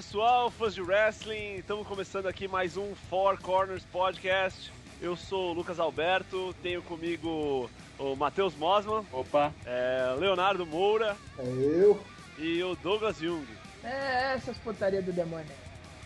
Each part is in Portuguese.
pessoal, fãs de wrestling, estamos começando aqui mais um Four Corners Podcast. Eu sou o Lucas Alberto, tenho comigo o Matheus Mosman, Opa, é, Leonardo Moura É eu. e o Douglas Jung. É, essas putarias do demônio.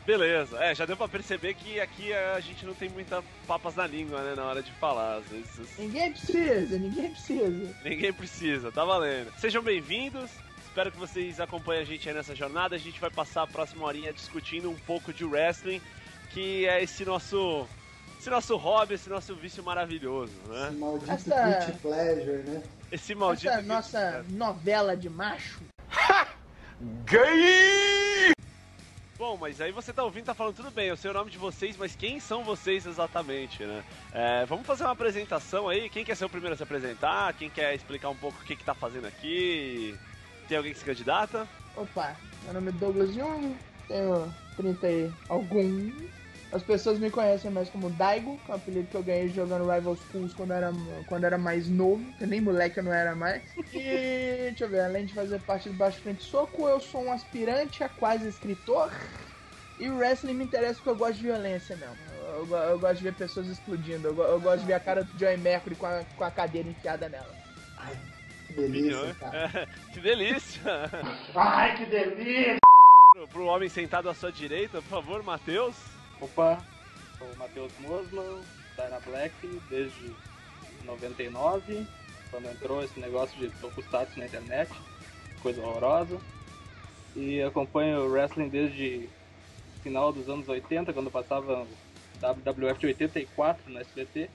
Beleza, é, já deu pra perceber que aqui a gente não tem muita papas na língua, né, na hora de falar. Às vezes Ninguém precisa, ninguém precisa. ninguém precisa, tá valendo. Sejam bem-vindos, espero que vocês acompanhem a gente aí nessa jornada. A gente vai passar a próxima horinha discutindo um pouco de wrestling, que é esse nosso, esse nosso hobby, esse nosso vício maravilhoso, né? Esse maldito Essa- guilty pleasure, né? Esse maldito. Essa nossa novela de macho. Bom, mas aí você tá ouvindo, tá falando tudo bem, eu sei o nome de vocês, mas quem são vocês exatamente, né? É, vamos fazer uma apresentação aí. Quem quer ser o primeiro a se apresentar? Quem quer explicar um pouco o que, que tá fazendo aqui? Tem alguém que se candidata? Opa, meu nome é Douglas Jung, tenho 30 e alguns. As pessoas me conhecem mais como Daigo, que é um apelido que eu ganhei jogando Rival Schools quando era, quando era mais novo, que nem moleque eu não era mais. E deixa eu ver, além de fazer parte do Baixo Frente Soco, eu sou um aspirante a quase escritor. E o wrestling me interessa porque eu gosto de violência mesmo. Eu, go- eu gosto de ver pessoas explodindo. Eu, eu gosto de ver a cara do Joey Mercury com a, com a cadeira enfiada nela. Ai, que delícia, cara. que delícia! ai que delícia! Pro- Pro homem sentado à sua direita, por favor, Matheus. Opa, sou o Matheus Mosman, Dyna Black desde 99, quando entrou esse negócio de tokusatsu na internet, coisa horrorosa. E acompanho o wrestling desde final dos anos 80, quando passava WWF de 84 no SBT,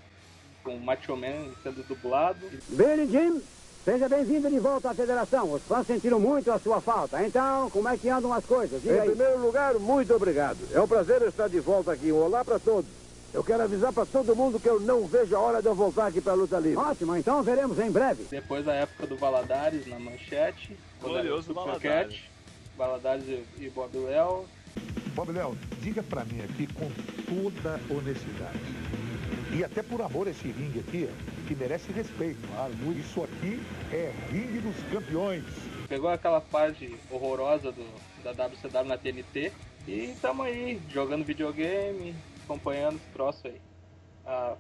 com o Macho Man sendo dublado. Billy Jim, seja bem-vindo de volta à federação. Os fãs sentiram muito a sua falta. Então, como é que andam as coisas? Diga Em aí. primeiro lugar, muito obrigado. É um prazer estar de volta aqui. Um olá para todos. Eu quero avisar para todo mundo que eu não vejo a hora de eu voltar aqui para a luta livre. Ótimo, então veremos em breve. Depois da época do Valadares na manchete, Glorioso Valadares. Valadares e, e Bob Léo. Bob Léo, diga pra mim aqui com toda honestidade. E até por amor a esse ringue aqui, que merece respeito. Claro, isso aqui é ringue dos campeões. Pegou aquela parte horrorosa do, da WCW na TNT e tamo aí, jogando videogame, acompanhando esse troço aí. Há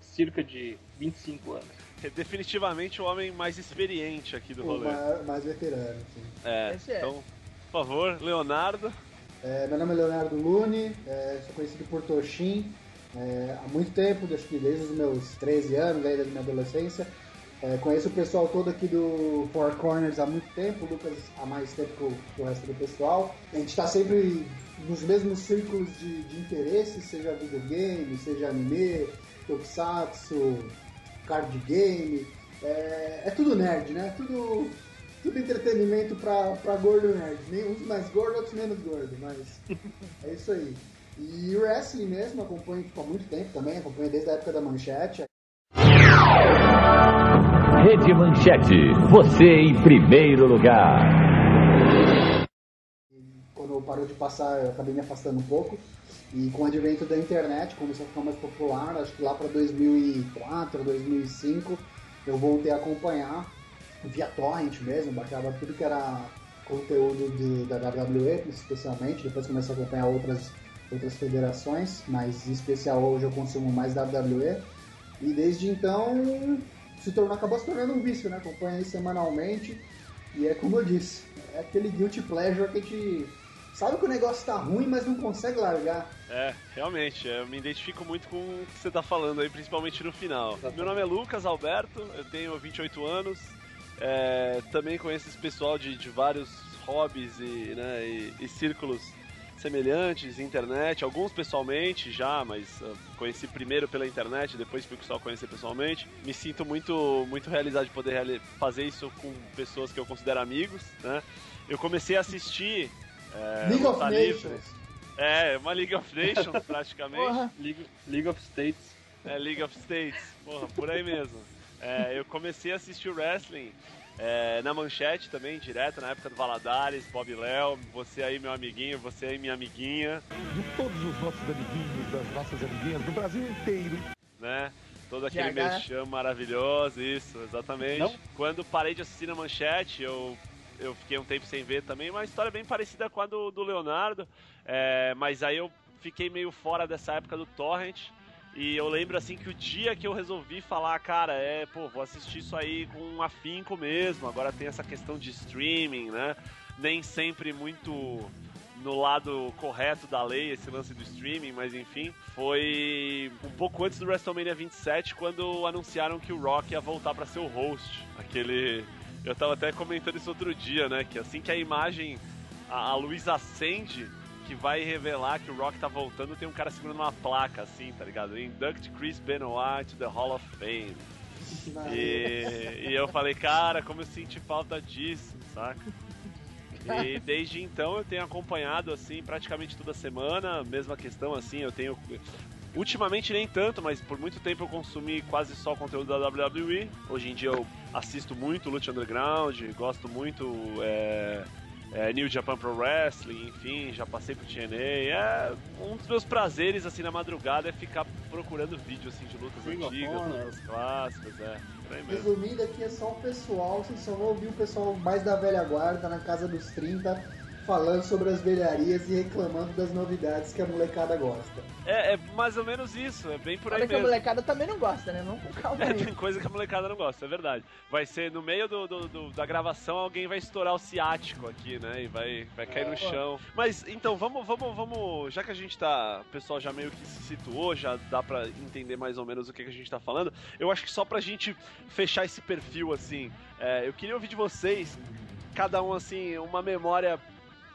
cerca de 25 anos. É definitivamente o homem mais experiente aqui do O rolê. mais, mais veterano, sim. É, Esse é. então, por favor, Leonardo. É, meu nome é Leonardo Lune, é, sou conhecido por Toshin é, há muito tempo, acho que desde os meus 13 anos, desde a minha adolescência. É, conheço o pessoal todo aqui do Four Corners há muito tempo, o Lucas há mais tempo que o, que o resto do pessoal. A gente está sempre nos mesmos círculos de, de interesse, seja videogame, seja anime, tokusatsu, card game. É, é tudo nerd, né? Tudo, tudo entretenimento pra, pra gordo nerd. Nem uns mais gordos, outros menos gordos, mas é isso aí. E o wrestling mesmo, acompanho tipo, há muito tempo também, acompanho desde a época da manchete. Rede Manchete, você em primeiro lugar. quando parou de passar, eu acabei me afastando um pouco. E com o advento da internet, começou a ficar mais popular, acho que lá para 2004, 2005, eu voltei a acompanhar via torrent mesmo, baixava tudo que era conteúdo de, da WWE, especialmente, depois comecei a acompanhar outras, outras federações, mas em especial hoje eu consumo mais WWE. E desde então se tornou, acabou se tornando um vício, né? Acompanho aí semanalmente. E é como eu disse, é aquele guilty pleasure que a gente sabe que o negócio tá ruim, mas não consegue largar. É, realmente, eu me identifico muito com o que você tá falando aí, principalmente no final. Meu nome é Lucas Alberto, eu tenho 28 anos, é, também conheço esse pessoal de, de vários hobbies e, né, e, e círculos semelhantes, internet, alguns pessoalmente já, mas uh, conheci primeiro pela internet, depois fui só conhecer pessoalmente. Me sinto muito, muito realizado de poder reali- fazer isso com pessoas que eu considero amigos, né? Eu comecei a assistir é, League of livre. Nations. É, uma League of Nations, praticamente. League, League of States. É, League of States. Porra, por aí mesmo. É, eu comecei a assistir wrestling é, na manchete também, direto, na época do Valadares, Bob Léo, você aí, meu amiguinho, você aí, minha amiguinha, De todos os nossos amiguinhos, das nossas amiguinhas, do Brasil inteiro. né? Todo aquele GH. mexão maravilhoso, isso, exatamente. Não? Quando parei de assistir na manchete, eu, eu fiquei um tempo sem ver também, uma história bem parecida com a do, do Leonardo, é, mas aí eu fiquei meio fora dessa época do Torrent. E eu lembro assim que o dia que eu resolvi falar, cara, é, pô, vou assistir isso aí com um afinco mesmo. Agora tem essa questão de streaming, né? Nem sempre muito no lado correto da lei esse lance do streaming, mas enfim, foi um pouco antes do WrestleMania 27 quando anunciaram que o Rock ia voltar para ser o host. Aquele eu tava até comentando isso outro dia, né, que assim que a imagem a, a luz acende, que vai revelar que o Rock tá voltando, tem um cara segurando uma placa assim, tá ligado? Induct Chris Benoit to the Hall of Fame. E, e eu falei, cara, como eu senti falta disso, saca? E desde então eu tenho acompanhado assim praticamente toda semana, mesma questão assim, eu tenho Ultimamente nem tanto, mas por muito tempo eu consumi quase só conteúdo da WWE. Hoje em dia eu assisto muito Lucha Underground, gosto muito é, é, New Japan Pro Wrestling, enfim, já passei pro TNA. É, um dos meus prazeres assim na madrugada é ficar procurando vídeos assim de lutas of antigas, lutas clássicas, é. Por. Resumindo aqui é só o pessoal, vocês só vão ouvir o pessoal mais da velha guarda, na casa dos 30, falando sobre as velharias e reclamando das novidades que a molecada gosta. É, é mais ou menos isso, é bem por aí Olha que a mesmo. molecada também não gosta, né? Vamos com calma É, aí. tem coisa que a molecada não gosta, é verdade. Vai ser no meio do, do- do- da gravação, alguém vai estourar o ciático aqui, né? E vai, vai cair no chão. Mas então, vamos, vamos, vamos. Já que a gente tá. O pessoal já meio que se situou, já dá pra entender mais ou menos o que, que a gente tá falando. Eu acho que só pra gente fechar esse perfil, assim, é, eu queria ouvir de vocês, cada um, assim, uma memória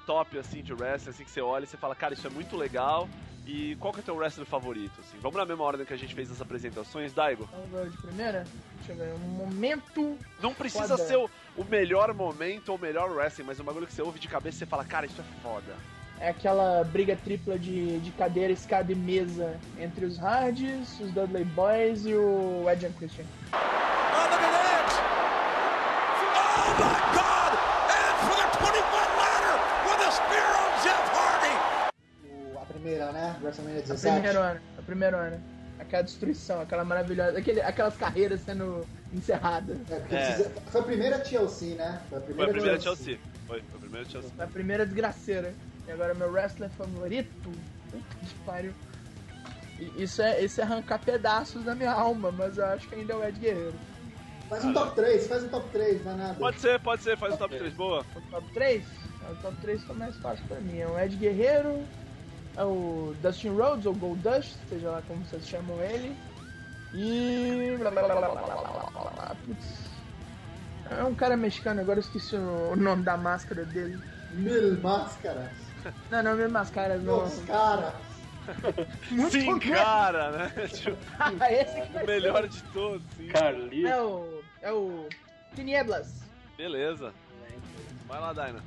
top, assim, de wrestling, assim, que você olha e você fala, cara, isso é muito legal. E qual que é o teu wrestler favorito? Assim? Vamos na mesma ordem que a gente fez as apresentações, Daigo? Vamos de primeira? Deixa eu ver. Um momento. Não precisa Foda. ser o, o melhor momento ou o melhor wrestling, mas um bagulho que você ouve de cabeça e você fala, cara, isso é foda. É aquela briga tripla de, de cadeira, escada e mesa entre os Hardys, os Dudley Boys e o Edge and Christian. WrestleMania A 17. primeira ano, a primeira ano. Aquela destruição, aquela maravilhosa, aquele, aquelas carreiras sendo encerradas. É, porque É. precisa- Foi a primeira TLC, né? Foi a Foi primeira, a primeira Chelsea. Foi, foi a primeira Chelsea. A primeira desgraceira. E agora meu wrestler favorito. Puta que pariu. E Isso é, isso é arrancar pedaços da minha alma, mas eu acho que ainda é o Ed Guerreiro. Faz um top 3, faz um top 3, não é nada. Pode ser, pode ser, faz o top 3, boa. O top 3? O top 3 fica mais fácil pra mim. É o Ed Guerreiro, é o Dustin Rhodes, ou Gold Dust, seja lá como vocês chamam ele. E. Putz. É um cara mexicano, agora eu esqueci o nome da máscara dele. Mil máscaras. Não, não, é mil máscaras, não. É Os caras. sim, né? cara, né? Tipo, esse que vai o melhor ser. de todos, sim. Carlito. É o. É o. Tinieblas. Beleza. Vai lá, Daina.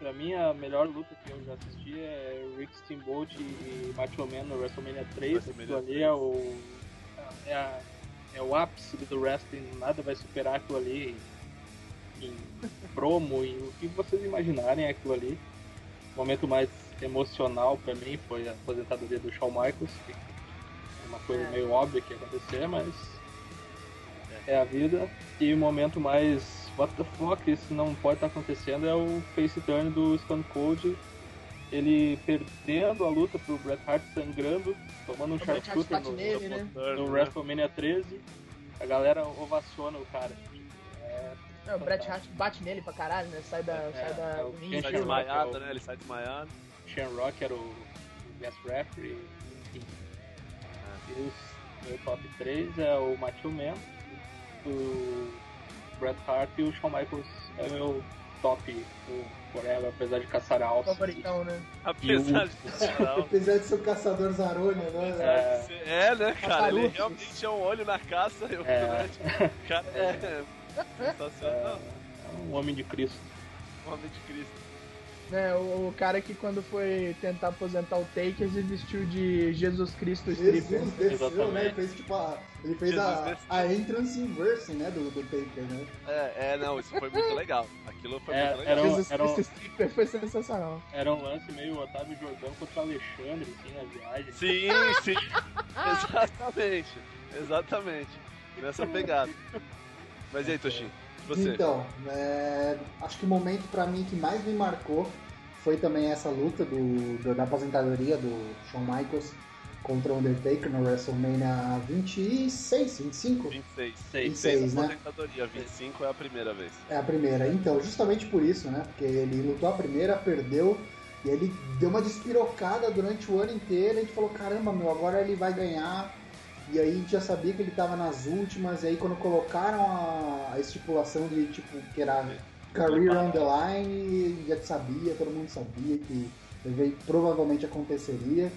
Pra mim, a melhor luta que eu já assisti é Rick Steamboat e Macho Man no WrestleMania 3. WrestleMania Aquilo ali 3. é o, é, a- é o ápice do wrestling. Nada vai superar aquilo ali em promo, em o que vocês imaginarem é aquilo ali. O momento mais emocional pra mim foi a aposentadoria do Shawn Michaels. Que é uma coisa É. meio óbvia que ia acontecer, mas é a vida. E o momento mais what the fuck, isso não pode estar acontecendo é o face turn do Stone Cold. Ele perdendo a luta pro Bret Hart sangrando, tomando um O sharpshooter no, nele, né? no WrestleMania 13. A galera ovaciona o cara. É, É, o Bret Hart bate nele pra caralho, né? Sai da, sai da é o. Ken Sai desmaiado, é o- né? Ele sai desmaiado. Era o, o guest referee. Enfim. E os meu top 3 é o Macho Man, o Bret Hart e o Shawn Michaels é meu top o forever, apesar de caçar alças. Favoritão, né? Apesar de. Apesar de ser o caçador Zarolha, né? É, É, né, cara? Ele realmente tinha um olho na caça. Eu, É. O cara é sensacional. é um homem de Cristo. Homem de Cristo. É, o, o cara que quando foi tentar aposentar o Takers, ele vestiu de Jesus Cristo Jesus stripper. desceu, Exatamente. né? Fez tipo a. Ele fez Jesus a, a entrance inverse, né? Do, do Taker, né? É, é, não, isso foi muito legal. Aquilo foi É, muito legal. era um- Jesus era um- Cristo stripper foi sensacional. Era um lance meio Otávio Jordão contra o Alexandre, assim, na viagem. Sim, sim. Exatamente. Exatamente. Nessa pegada. Mas e aí, Toshin? Você. Então, é, acho que o momento pra mim que mais me marcou foi também essa luta do, do- da aposentadoria do Shawn Michaels contra o Undertaker no WrestleMania 26, 25? 26. 26, né? aposentadoria, 25 é a primeira vez. É a primeira. Então, justamente por isso, né? Porque ele lutou a primeira, perdeu, e ele deu uma despirocada durante o ano inteiro. A gente falou: caramba, meu, agora ele vai ganhar. E aí a gente já sabia que ele tava nas últimas. E aí, quando colocaram a, a estipulação de tipo, que era career on the line, já sabia, todo mundo sabia que provavelmente aconteceria.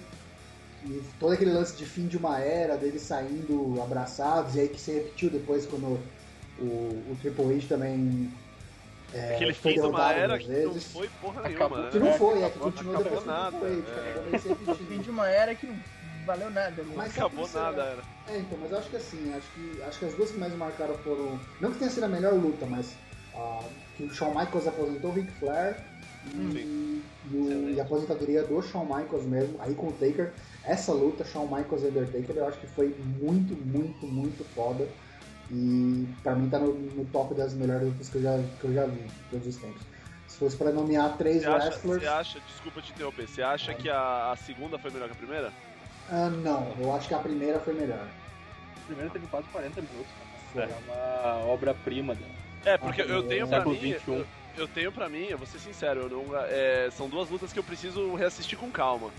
E todo aquele lance de fim de uma era, deles saindo abraçados, e aí que se repetiu depois quando o, o Triple H também é, Aquele foi fim de uma era que não foi porra Acabou. nenhuma, Que né? não foi, é que acabou- continuou acabou depois do nada, Triple H, é. acabou. Fim de uma era que não valeu nada. né? Mas Acabou nada, era. É, então, mas eu acho que assim, acho que, acho que as duas que mais marcaram foram. Não que tenha sido a melhor luta, mas ah, que o Shawn Michaels aposentou o Ric Flair e, e, o- e a aposentadoria do Shawn Michaels mesmo, aí com o Taker. Essa luta, Shawn Michaels e Undertaker, eu acho que foi muito, muito, muito foda. E pra mim tá no, no top das melhores lutas que eu já, que eu já vi todos os tempos. Se fosse pra nomear três acha, wrestlers. você acha, desculpa te interromper, você acha que a, a segunda foi melhor que a primeira? Ah, não, eu acho que a primeira foi melhor. O primeiro teve quase 40 minutos. Foi. Né? É uma obra-prima. né? É, porque Ah, eu é. tenho pra mim. 21. Eu, eu tenho pra mim, eu vou ser sincero, eu não, é, são duas lutas que eu preciso reassistir com calma.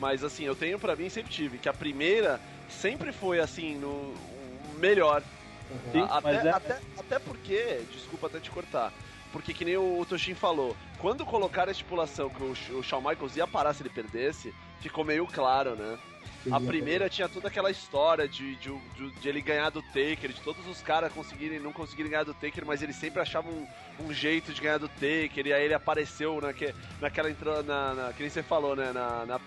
Mas assim, eu tenho pra mim, sempre tive, que a primeira sempre foi assim, no o melhor. Uhum. Sim, A- até, mas é- até, até porque, desculpa até te cortar, porque que nem o, Toshin falou, quando colocaram a estipulação que o, o Shawn Michaels ia parar se ele perdesse, ficou meio claro, né? A primeira tinha toda aquela história de, de, de- de ele ganhar do Taker, de todos os caras conseguirem, não conseguirem ganhar do Taker, mas ele sempre achava um, um jeito de ganhar do Taker, e aí ele apareceu naque, naquela intro, na, na, que nem você falou, né? Na, na,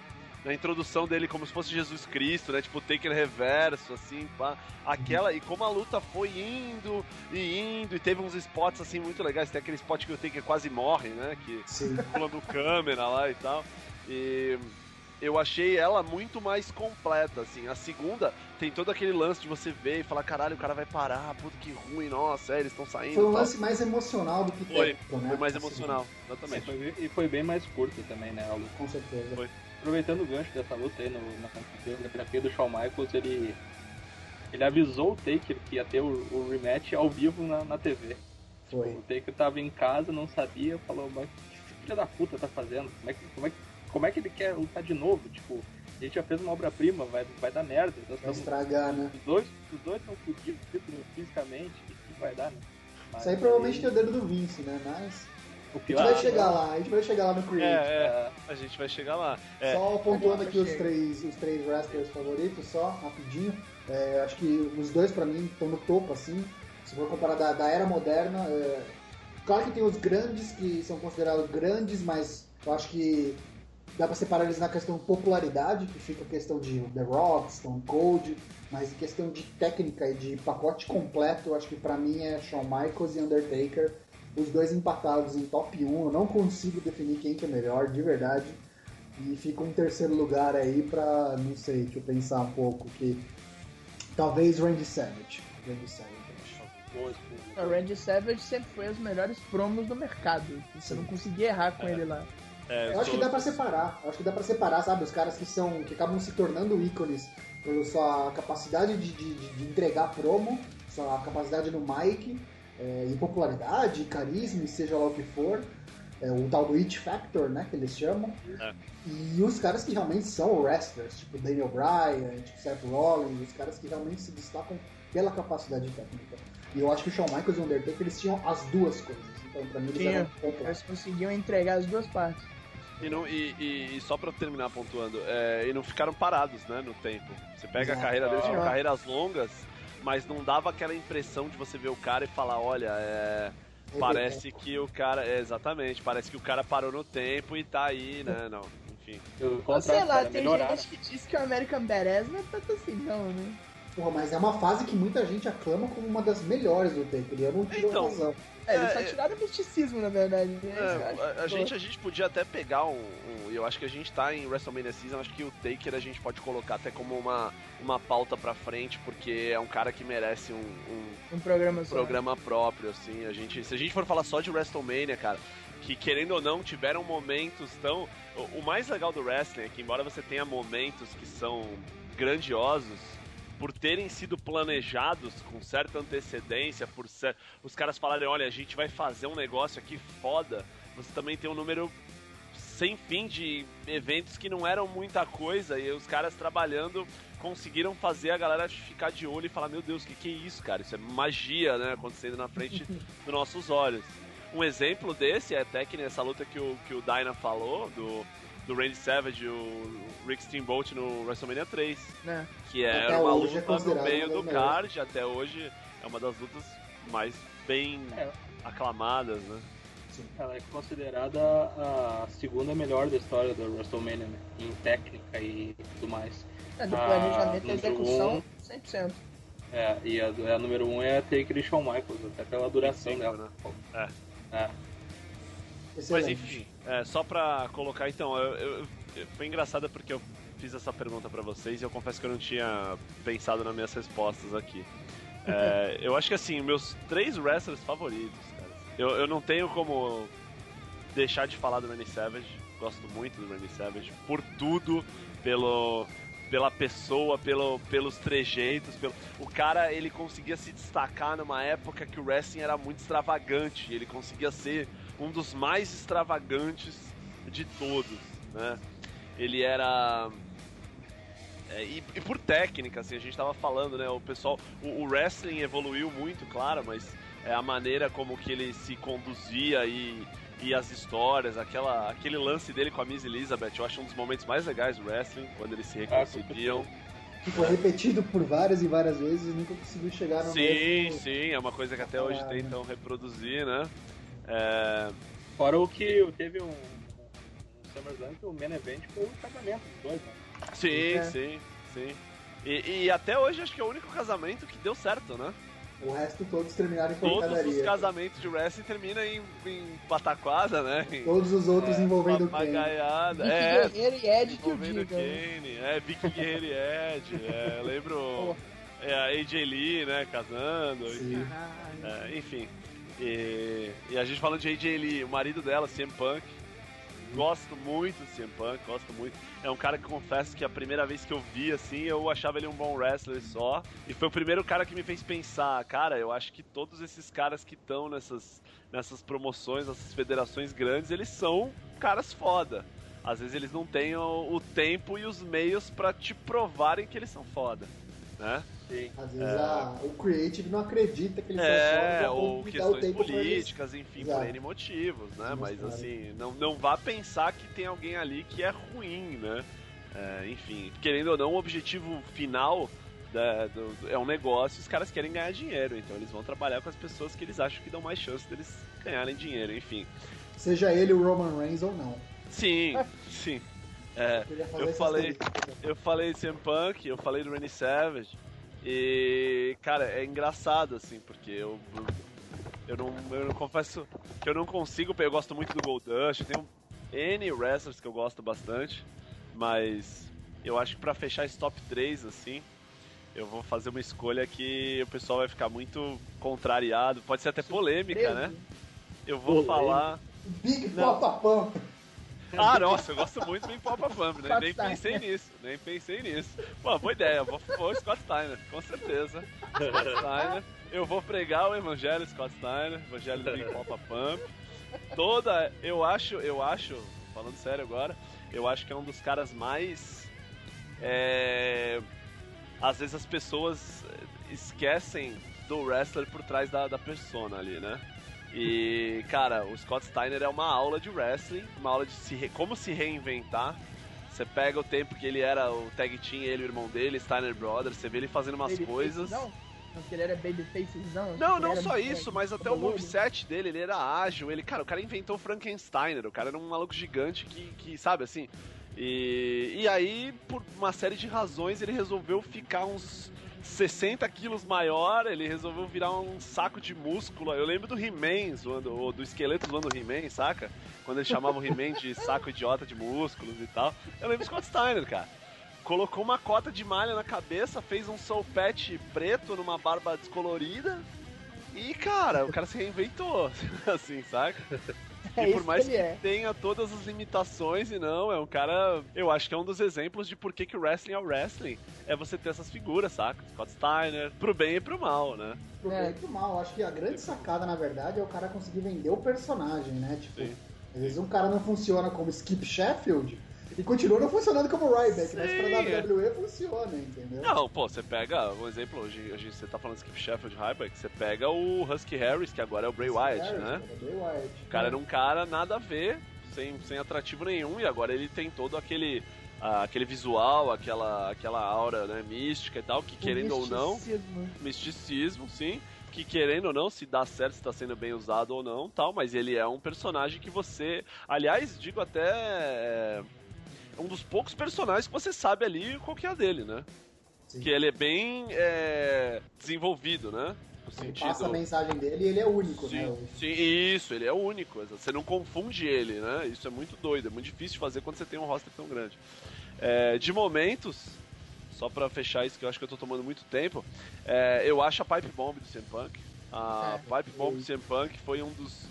na introdução dele como se fosse Jesus Cristo, né? Tipo, Taker reverso, assim, pá. Aquela, e como a luta foi indo e indo, e teve uns spots assim muito legais. Tem aquele spot que o Taker quase morre, né? Que Sim. pulando câmera lá e tal. E eu achei ela muito mais completa, assim. A segunda tem todo aquele lance de você ver e falar, caralho, o cara vai parar, puta que ruim, nossa, é, eles estão saindo. Foi um tal. lance mais emocional do que Foi, técnico, né? foi mais Assim, emocional, E exatamente. foi, e foi bem mais curto também, né? A luta. Com certeza. Foi. Aproveitando o gancho dessa luta aí no, na biografia do Shawn Michaels, ele, ele avisou o Taker que ia ter o, o rematch ao vivo na, na TV. Foi. O Taker tava em casa, não sabia, falou, mas o que filho da puta tá fazendo? Como é que, como é, como é que ele quer lutar de novo? Tipo, a gente já fez uma obra-prima, vai, vai dar merda. Nós Vai estragar, né? os, dois, os dois estão fodidos fisicamente, o que vai dar, né? Mas Isso aí provavelmente tem o dedo do Vince, né? Mas. O A gente vai é- chegar lá, a gente vai chegar lá no Creed. É, é, a gente vai chegar lá. É, Só pontuando aqui os três, os três wrestlers favoritos, só, rapidinho. É, acho que os dois pra mim estão no topo, assim. Se for comparar da, da era moderna, é, claro que tem os grandes que são considerados grandes, mas eu acho que dá pra separar eles na questão popularidade, que fica a questão de The Rock, Stone Cold, mas em questão de técnica e de pacote completo, eu acho que pra mim é Shawn Michaels e Undertaker, os dois empatados em top 1. Eu não consigo definir quem que é melhor, de verdade. E fica um terceiro lugar aí pra, não sei, deixa eu pensar um pouco, que talvez Randy Savage. Randy Savage. O Randy Savage sempre foi as melhores promos do mercado. Você não conseguia errar com ele lá. é, Eu acho que dá pra separar. Eu acho que dá pra separar, sabe? Os caras que são. que acabam se tornando ícones pela sua capacidade de, de, de- de entregar promo, sua capacidade no mic, é, e popularidade, carisma, e seja lá o que for. É, o tal do It Factor, né? Que eles chamam. É. E os caras que realmente são wrestlers, tipo Daniel Bryan, tipo Seth Rollins, os caras que realmente se destacam pela capacidade técnica. E eu acho que o Shawn Michaels e o Undertaker eles tinham as duas coisas. Então, pra mim, eles Tinha. eram. Eles conseguiam entregar as duas partes. E, não- e- e- e só pra terminar pontuando, é, e não ficaram parados, né, no tempo. Você pega a carreira deles, tinham carreiras longas, mas não dava aquela impressão de você ver o cara e falar, olha, é, parece que o cara, é, exatamente, parece que o cara parou no tempo e tá aí, né, não, enfim. Eu, Sei lá, cara, tem melhoraram. gente que diz que o American Badass não é tanto assim, não, né? Porra, mas é uma fase que muita gente aclama como uma das melhores do Taker. E eu não tiro Então, a razão. É, eles só É, tiraram o misticismo, na verdade. né? É, a, gente, a gente podia até pegar um, um- Eu acho que a gente tá em WrestleMania Season. Acho que o Taker a gente pode colocar até como uma, uma pauta pra frente, porque é um cara que merece um, um Um programa só. programa próprio, assim. A gente, se a gente for falar só de WrestleMania, cara, que querendo ou não, tiveram momentos tão. O, o mais legal do wrestling é que, embora você tenha momentos que são grandiosos, por terem sido planejados com certa antecedência, por cer- os caras falarem, olha, a gente vai fazer um negócio aqui foda, você também tem um número sem fim de eventos que não eram muita coisa e os caras trabalhando conseguiram fazer a galera ficar de olho e falar, meu Deus, o que, que é isso, cara? Isso é magia, né, acontecendo na frente dos nossos olhos. Um exemplo desse é até que nessa luta que o, que o Dyna falou, do, do Randy Savage e o Rick Steamboat no WrestleMania 3, Né? que é Até uma é luta no considerado meio do card, até hoje é uma das lutas mais bem É. aclamadas, né? Ela é considerada a segunda melhor da história do WrestleMania, né? Em técnica e tudo mais. É, do Ah, planejamento e execução, um. 100%. É, e a, a número um é a Taker e Shawn Michaels, até pela duração Cinco, dela. né? É. Mas Excelente. enfim, é, só pra colocar então, eu, eu- foi engraçado porque eu fiz essa pergunta pra vocês e eu confesso que eu não tinha pensado nas minhas respostas aqui. É, eu acho que assim, meus três wrestlers favoritos, cara, eu, eu não tenho como deixar de falar do Randy Savage, gosto muito do Randy Savage, por tudo, pelo pela pessoa, pelo, pelos trejeitos, pelo... o cara ele conseguia se destacar numa época que o wrestling era muito extravagante, ele conseguia ser um dos mais extravagantes de todos, né? Ele era é, e, e por técnica, assim, a gente tava falando, né? O pessoal, o, o wrestling evoluiu muito, claro, mas é a maneira como que ele se conduzia e, e as histórias, aquela, aquele lance dele com a Miss Elizabeth, eu acho um dos momentos mais legais do wrestling, quando eles se reconciliam. Que foi repetido por várias e várias vezes e nunca conseguiu chegar no Sim, mesmo... sim, é uma coisa que até hoje Ah, tentam reproduzir, né? É, Fora o que teve um, um SummerSlam que o main event foi o casamento dos dois, né? sim, É. sim, sim. E, e até hoje acho que é o único casamento que deu certo, né? O resto todos terminaram em Todos os casamentos de wrestling terminam em, em pataquada, né? Em Todos os outros envolvendo o Kane. É, Guerreiro e Ed que o envolvendo diga. né? Kane. É, Vicky Guerreiro e Ed. É, eu lembro é, a AJ Lee, né, casando. Sim. Caralho. É, enfim. E, e a gente falando de AJ Lee, o marido dela, CM Punk. Gosto muito do CM Punk, gosto muito. É um cara que confesso que a primeira vez que eu vi, assim, eu achava ele um bom wrestler só. E foi o primeiro cara que me fez pensar, cara, eu acho que todos esses caras que estão nessas, nessas promoções, nessas federações grandes, eles são caras foda. Às vezes eles não têm o, o tempo e os meios pra te provarem que eles são foda, né? Sim. Às vezes a- o Creative não acredita que eles são É, só ou questões políticas, enfim, Exato. por N motivos, né? Sim, Mas claro. assim, não, não vá pensar que tem alguém ali que é ruim, né? É, enfim, querendo ou não, o objetivo final da- do- do- é um negócio, os caras querem ganhar dinheiro, então eles vão trabalhar com as pessoas que eles acham que dão mais chance deles ganharem dinheiro, enfim. Seja ele o Roman Reigns ou não. Sim, sim. É, eu falei, eu falei de CM Punk, eu falei do Randy Savage. E, cara, é engraçado, assim, porque eu. Eu não, eu não confesso que eu não consigo. Eu gosto muito do Goldust, tem N wrestlers que eu gosto bastante, mas eu acho que pra fechar esse top 3, assim, eu vou fazer uma escolha que o pessoal vai ficar muito contrariado, pode ser até polêmica, né? Eu vou Polêmica. falar. Big Não. Pump. Ah, nossa, eu gosto muito do Papa Pump, né? Nem pensei nisso, nem pensei nisso. Pô, boa ideia, vou, vou Scott Steiner, com certeza. Scott Steiner. Eu vou pregar o Evangelho Scott Steiner, Evangelho do Papa Pump. Toda, eu acho, eu acho, falando sério agora, eu acho que é um dos caras mais. É, às vezes as pessoas esquecem do wrestler por trás da, da persona ali, né? E, cara, o Scott Steiner é uma aula de wrestling, uma aula de se re- como se reinventar. Você pega o tempo que ele era o tag team, ele e o irmão dele, Steiner Brothers, você vê ele fazendo umas Babyface, coisas. Não, não, porque ele era babyfacezão. Não, ele não só isso, mas até o moveset dele, ele era ágil, ele, cara, o cara inventou o Frankensteiner, o cara era um maluco gigante que, que sabe, assim, e, e aí, por uma série de razões, ele resolveu ficar uns, 60 quilos maior, ele resolveu virar um saco de músculo. Eu lembro do He-Man ou do esqueleto zoando o He-Man, saca? Quando ele chamava o He-Man de saco idiota de músculos e tal. Eu lembro do Scott Steiner, cara. Colocou uma cota de malha na cabeça, fez um soul patch preto numa barba descolorida. E, cara, o cara se reinventou, assim, saca? É e por mais que que, é. tenha todas as limitações e não, é um cara. Eu acho que é um dos exemplos de por que, que o wrestling é o wrestling. É você ter essas figuras, saca? Scott Steiner, pro bem e pro mal, né? Pro É. bem e pro mal. Acho que a grande sacada, na verdade, é o cara conseguir vender o personagem, né? Tipo, Sim. às vezes um cara não funciona como Skip Sheffield e continua não funcionando como Ryback, mas Sim, pra WWE funciona, entendeu? Não, pô, você pega um exemplo, hoje a gente, você tá falando de Skip Sheffield Ryback, você pega o Husky Harris, que agora é o Bray Wyatt, Harris, né? cara, Bray Wyatt. O cara era um cara nada a ver, sem, sem atrativo nenhum, e agora ele tem todo aquele. ah, aquele visual, aquela, aquela aura né, mística e tal, que O querendo ou não, misticismo. misticismo, sim. Que querendo ou não, se dá certo, se tá sendo bem usado ou não, tal, mas ele é um personagem que você. Aliás, digo até. É um dos poucos personagens que você sabe ali qual que é a dele, né? Sim. Que ele é bem é, desenvolvido, né? No Ele sentido. passa a mensagem dele e ele é único, né? Sim, sim, isso, ele é único. Você não confunde ele, né? Isso é muito doido, é muito difícil de fazer quando você tem um roster tão grande. É, de momentos, só pra fechar isso que eu acho que eu tô tomando muito tempo, é, eu acho a Pipe Bomb do CM Punk. A. Pipe Bomb do CM Punk foi um dos.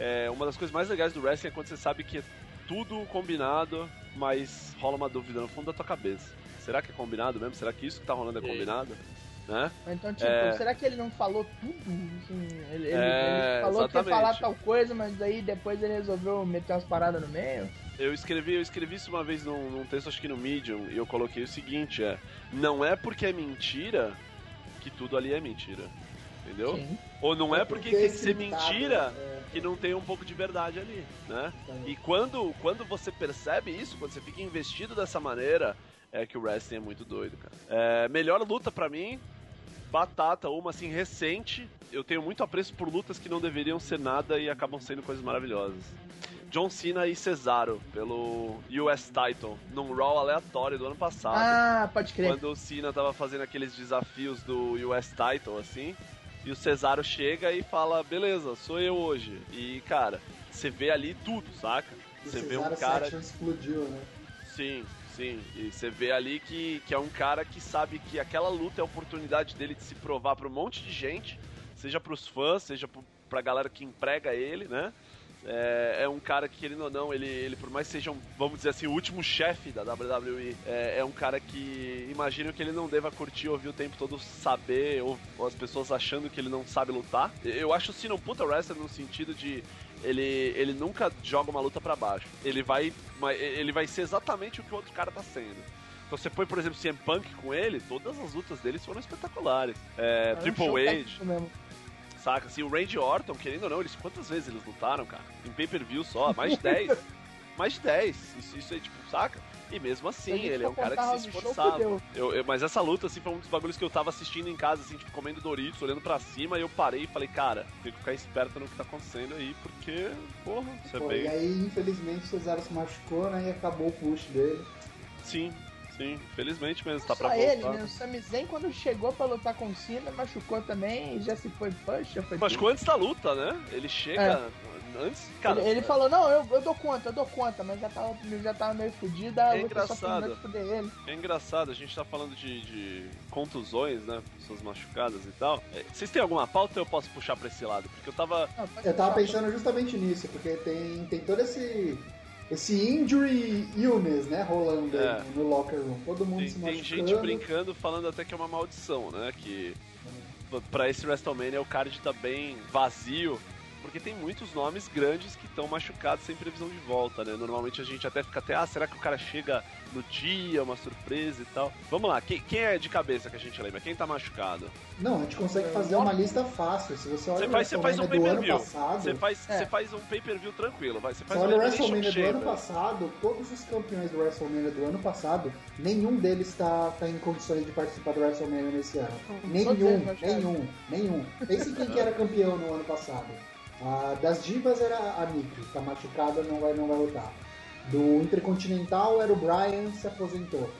é, uma das coisas mais legais do wrestling é quando você sabe que é tudo combinado, mas rola uma dúvida no fundo da tua cabeça. Será que é combinado mesmo? Será que isso que tá rolando é combinado? Né? Ou Então, tipo, É. será que ele não falou tudo? Assim, ele, É, ele falou que ia exatamente. falar tal coisa, mas aí depois ele resolveu meter umas paradas no meio? Eu escrevi, eu escrevi isso uma vez num, num texto, acho que no Medium, e eu coloquei o seguinte, é, não é porque é mentira que tudo ali é mentira. Entendeu? Sim. Ou não é porque tem que ser mentira é, que não tem um pouco de verdade ali, né? então, E quando, quando você percebe isso, quando você fica investido dessa maneira, é que o wrestling é muito doido, cara. É, melhor luta pra mim, batata, uma assim recente. Eu tenho muito apreço por lutas que não deveriam ser nada e acabam sendo coisas maravilhosas. John Cena e Cesaro pelo US Title num Raw aleatório do ano passado. Ah, pode crer. Quando o Cena tava fazendo aqueles desafios do US Title, assim, e o Cesaro chega e fala, beleza, sou eu hoje. E, cara, você vê ali tudo, saca? Você vê um cara. Explodiu, né? Sim, sim. E você vê ali que, que é um cara que sabe que aquela luta é a oportunidade dele de se provar pra um monte de gente, seja pros fãs, seja pro, pra galera que emprega ele, né? É, é um cara que, querendo ou não, ele, ele por mais que seja, um, vamos dizer assim, o último chefe da WWE, é, é um cara que imagino que ele não deva curtir ouvir o tempo todo saber, ou, ou as pessoas achando que ele não sabe lutar. Eu acho o Cena um puta wrestler no sentido de ele, ele nunca joga uma luta pra baixo. Ele vai, ele vai ser exatamente o que o outro cara tá sendo. Então você põe, por exemplo, CM Punk com ele, todas as lutas dele foram espetaculares. É, É um Triple show H. saca? Assim, o Randy Orton, querendo ou não, eles quantas vezes eles lutaram, cara? Em pay-per-view só, mais de 10. mais de 10. Isso, isso é tipo, saca? E mesmo assim, ele é um cara que se esforçava. Eu, eu- mas essa luta, assim, foi um dos bagulhos que eu tava assistindo em casa, assim, tipo, comendo Doritos, olhando pra cima, e eu parei e falei, cara, tem que ficar esperto no que tá acontecendo aí, porque, porra, você é bem. E aí, infelizmente, o Cesaro se machucou, né? E acabou o push dele. Sim, sim, felizmente mesmo, tá Só pra ele, voltar. né? O Sami Zayn, quando chegou pra lutar com o Cena, machucou também, e já se foi push, já foi Machucou antes da luta, né? Ele chega antes, cara. ele, ele falou, não, eu, eu dou conta, eu dou conta, mas já tava, já tava meio fudido, a É luta só terminou engraçado. ele. É engraçado, a gente tá falando de, de contusões, né? Pessoas machucadas e tal. É, Vocês têm alguma pauta ou eu posso puxar pra esse lado? Porque eu tava. Não, Eu tava pensando justamente nisso, porque tem, tem todo esse. Esse injury illness, né, rolando É. no locker room. Todo mundo Tem, se tem machucando. gente brincando, falando até que é uma maldição, né? Que pra esse WrestleMania o card tá bem vazio. Porque tem muitos nomes grandes que estão machucados sem previsão de volta, né? Normalmente a gente até fica até, ah, será que o cara chega no dia, uma surpresa e tal? Vamos lá, quem, quem é de cabeça que a gente lembra? Quem tá machucado? Não, a gente consegue fazer uma lista fácil. Se você olha Você o faz, você faz um WrestleMania do ano passado, Você faz, É. você faz um pay-per-view tranquilo, vai. Você faz um olha o Elimination WrestleMania do ano passado, todos os campeões do WrestleMania do ano passado, nenhum deles está tá em condições de participar do WrestleMania nesse ano. Nenhum, machucados. nenhum, nenhum. Pense em quem que era campeão no ano passado. Ah, das divas era a Nikki, tá machucada, não vai, não vai lutar. Do Intercontinental era o Brian, se aposentou.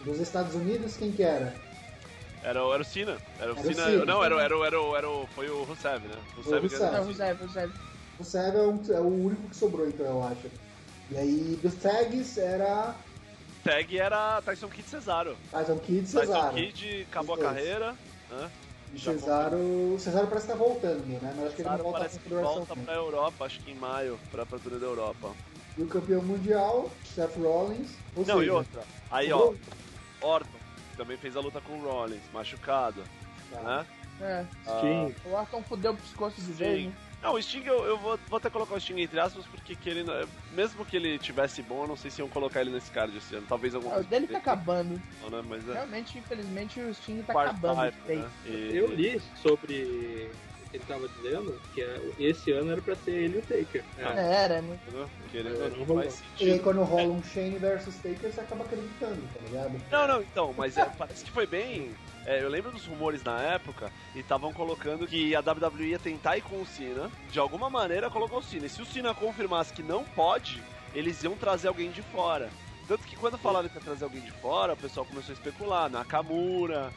Dos Estados Unidos, quem que era? Era, o- era o Cena. Era o Era o Cena. Cena, não, era, o- também. era, o- era, o- era, o- foi o Rusev, né? O que Rusev. o Cena. José, José. O Seb é, um- é o único que sobrou, então, eu acho. E aí, dos tags era Tag era Tyson Kidd Cesaro. Tyson Kidd e Tyson Cesaro. Kidd acabou a carreira. Né? E Já Cesaro, o Cesaro parece que tá voltando, né? Mas acho que ele não volta parece pra que volta pra Europa, acho que em maio, pra abertura da Europa. E o campeão mundial, Seth Rollins. Ou Não, seja, e outra. Aí, ó, Orton, que também fez a luta com o Rollins, machucado. Né? É. Sting. O Orton fudeu o pescoço de Sim. vez, né? Não, o Sting eu, eu vou, vou até colocar o Sting entre aspas, porque que ele, mesmo que ele tivesse bom, eu não sei se iam colocar ele nesse card esse ano. Talvez alguma Ah, O coisa. dele tá acabando. não, né? Mas é. Realmente, infelizmente, o Sting tá part-time, acabando. feio. né? E- Eu li sobre o que ele tava dizendo, que é- esse ano era pra ser ele e o Taker. Ah. É. Era, né? Querendo É, não faz E aí sentido. quando rola um Shane versus Taker, você acaba acreditando, tá ligado? Não, não, então, mas é, parece que foi bem. É, eu lembro dos rumores na época e estavam colocando que a WWE ia tentar ir com o Cena. De alguma maneira colocou o Cena. E se o Cena confirmasse que não pode, eles iam trazer alguém de fora. Tanto que quando falaram que ia trazer alguém de fora, o pessoal começou a especular. Nakamura,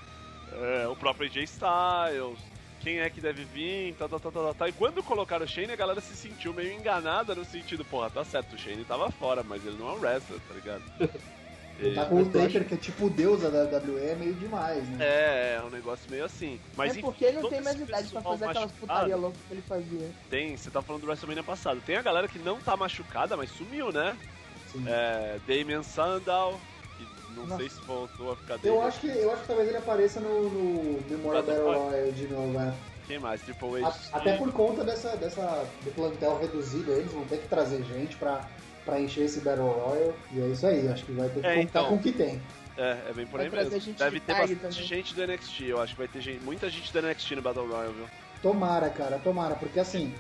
é, o próprio AJ Styles. Quem é que deve vir, tá, tá, tá, tá, tá, tá. E quando colocaram o Shane, a galera se sentiu meio enganada no sentido, porra, tá certo, o Shane tava fora, mas ele não é um wrestler, tá ligado? Ele tá com o Taker, que é tipo o deus da WWE, é meio demais, né? É, é um negócio meio assim. Mas é enfim, porque ele não tem mais idade pra fazer aquelas putaria loucas que ele fazia. Tem, você tá falando do WrestleMania passado. Tem a galera que não tá machucada, mas sumiu, né? Sim. É, Damian Sandow, que não Nossa. sei se voltou a ficar Eu dele. acho, que, eu acho que talvez ele apareça no, no Memorial Battle Royale de novo, né? Quem mais? Triple A- H. Até por conta dessa, dessa, do plantel reduzido, eles vão ter que trazer gente pra, pra encher esse Battle Royale. E é isso aí, acho que vai ter que É, contar então. com o que tem. É, é bem por aí mesmo. gente Deve de ter bastante também. gente do NXT. Eu acho que vai ter gente, muita gente do NXT no Battle Royale, viu? Tomara, cara, tomara, porque assim,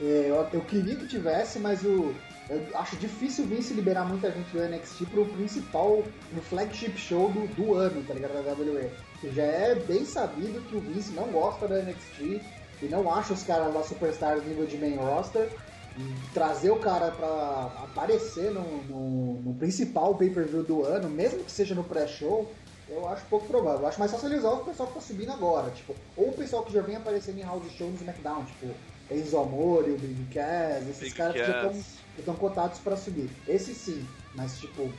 é, eu, eu queria que tivesse, mas o, eu acho difícil o Vince liberar muita gente do NXT pro principal, no flagship show do, do ano, tá ligado? Da WWE. Que já é bem sabido que o Vince não gosta da NXT e não acha os caras lá superstars nível de main roster. Trazer o cara pra aparecer no, no, no principal pay-per-view do ano, mesmo que seja no pré-show, eu acho pouco provável. Eu acho mais fácil usar o pessoal que tá subindo agora, tipo, ou o pessoal que já vem aparecendo em house show no SmackDown, tipo, Enzo Amore, o Big Cass, esses Big caras que já Cass. estão estão cotados pra subir. Esse sim, mas tipo,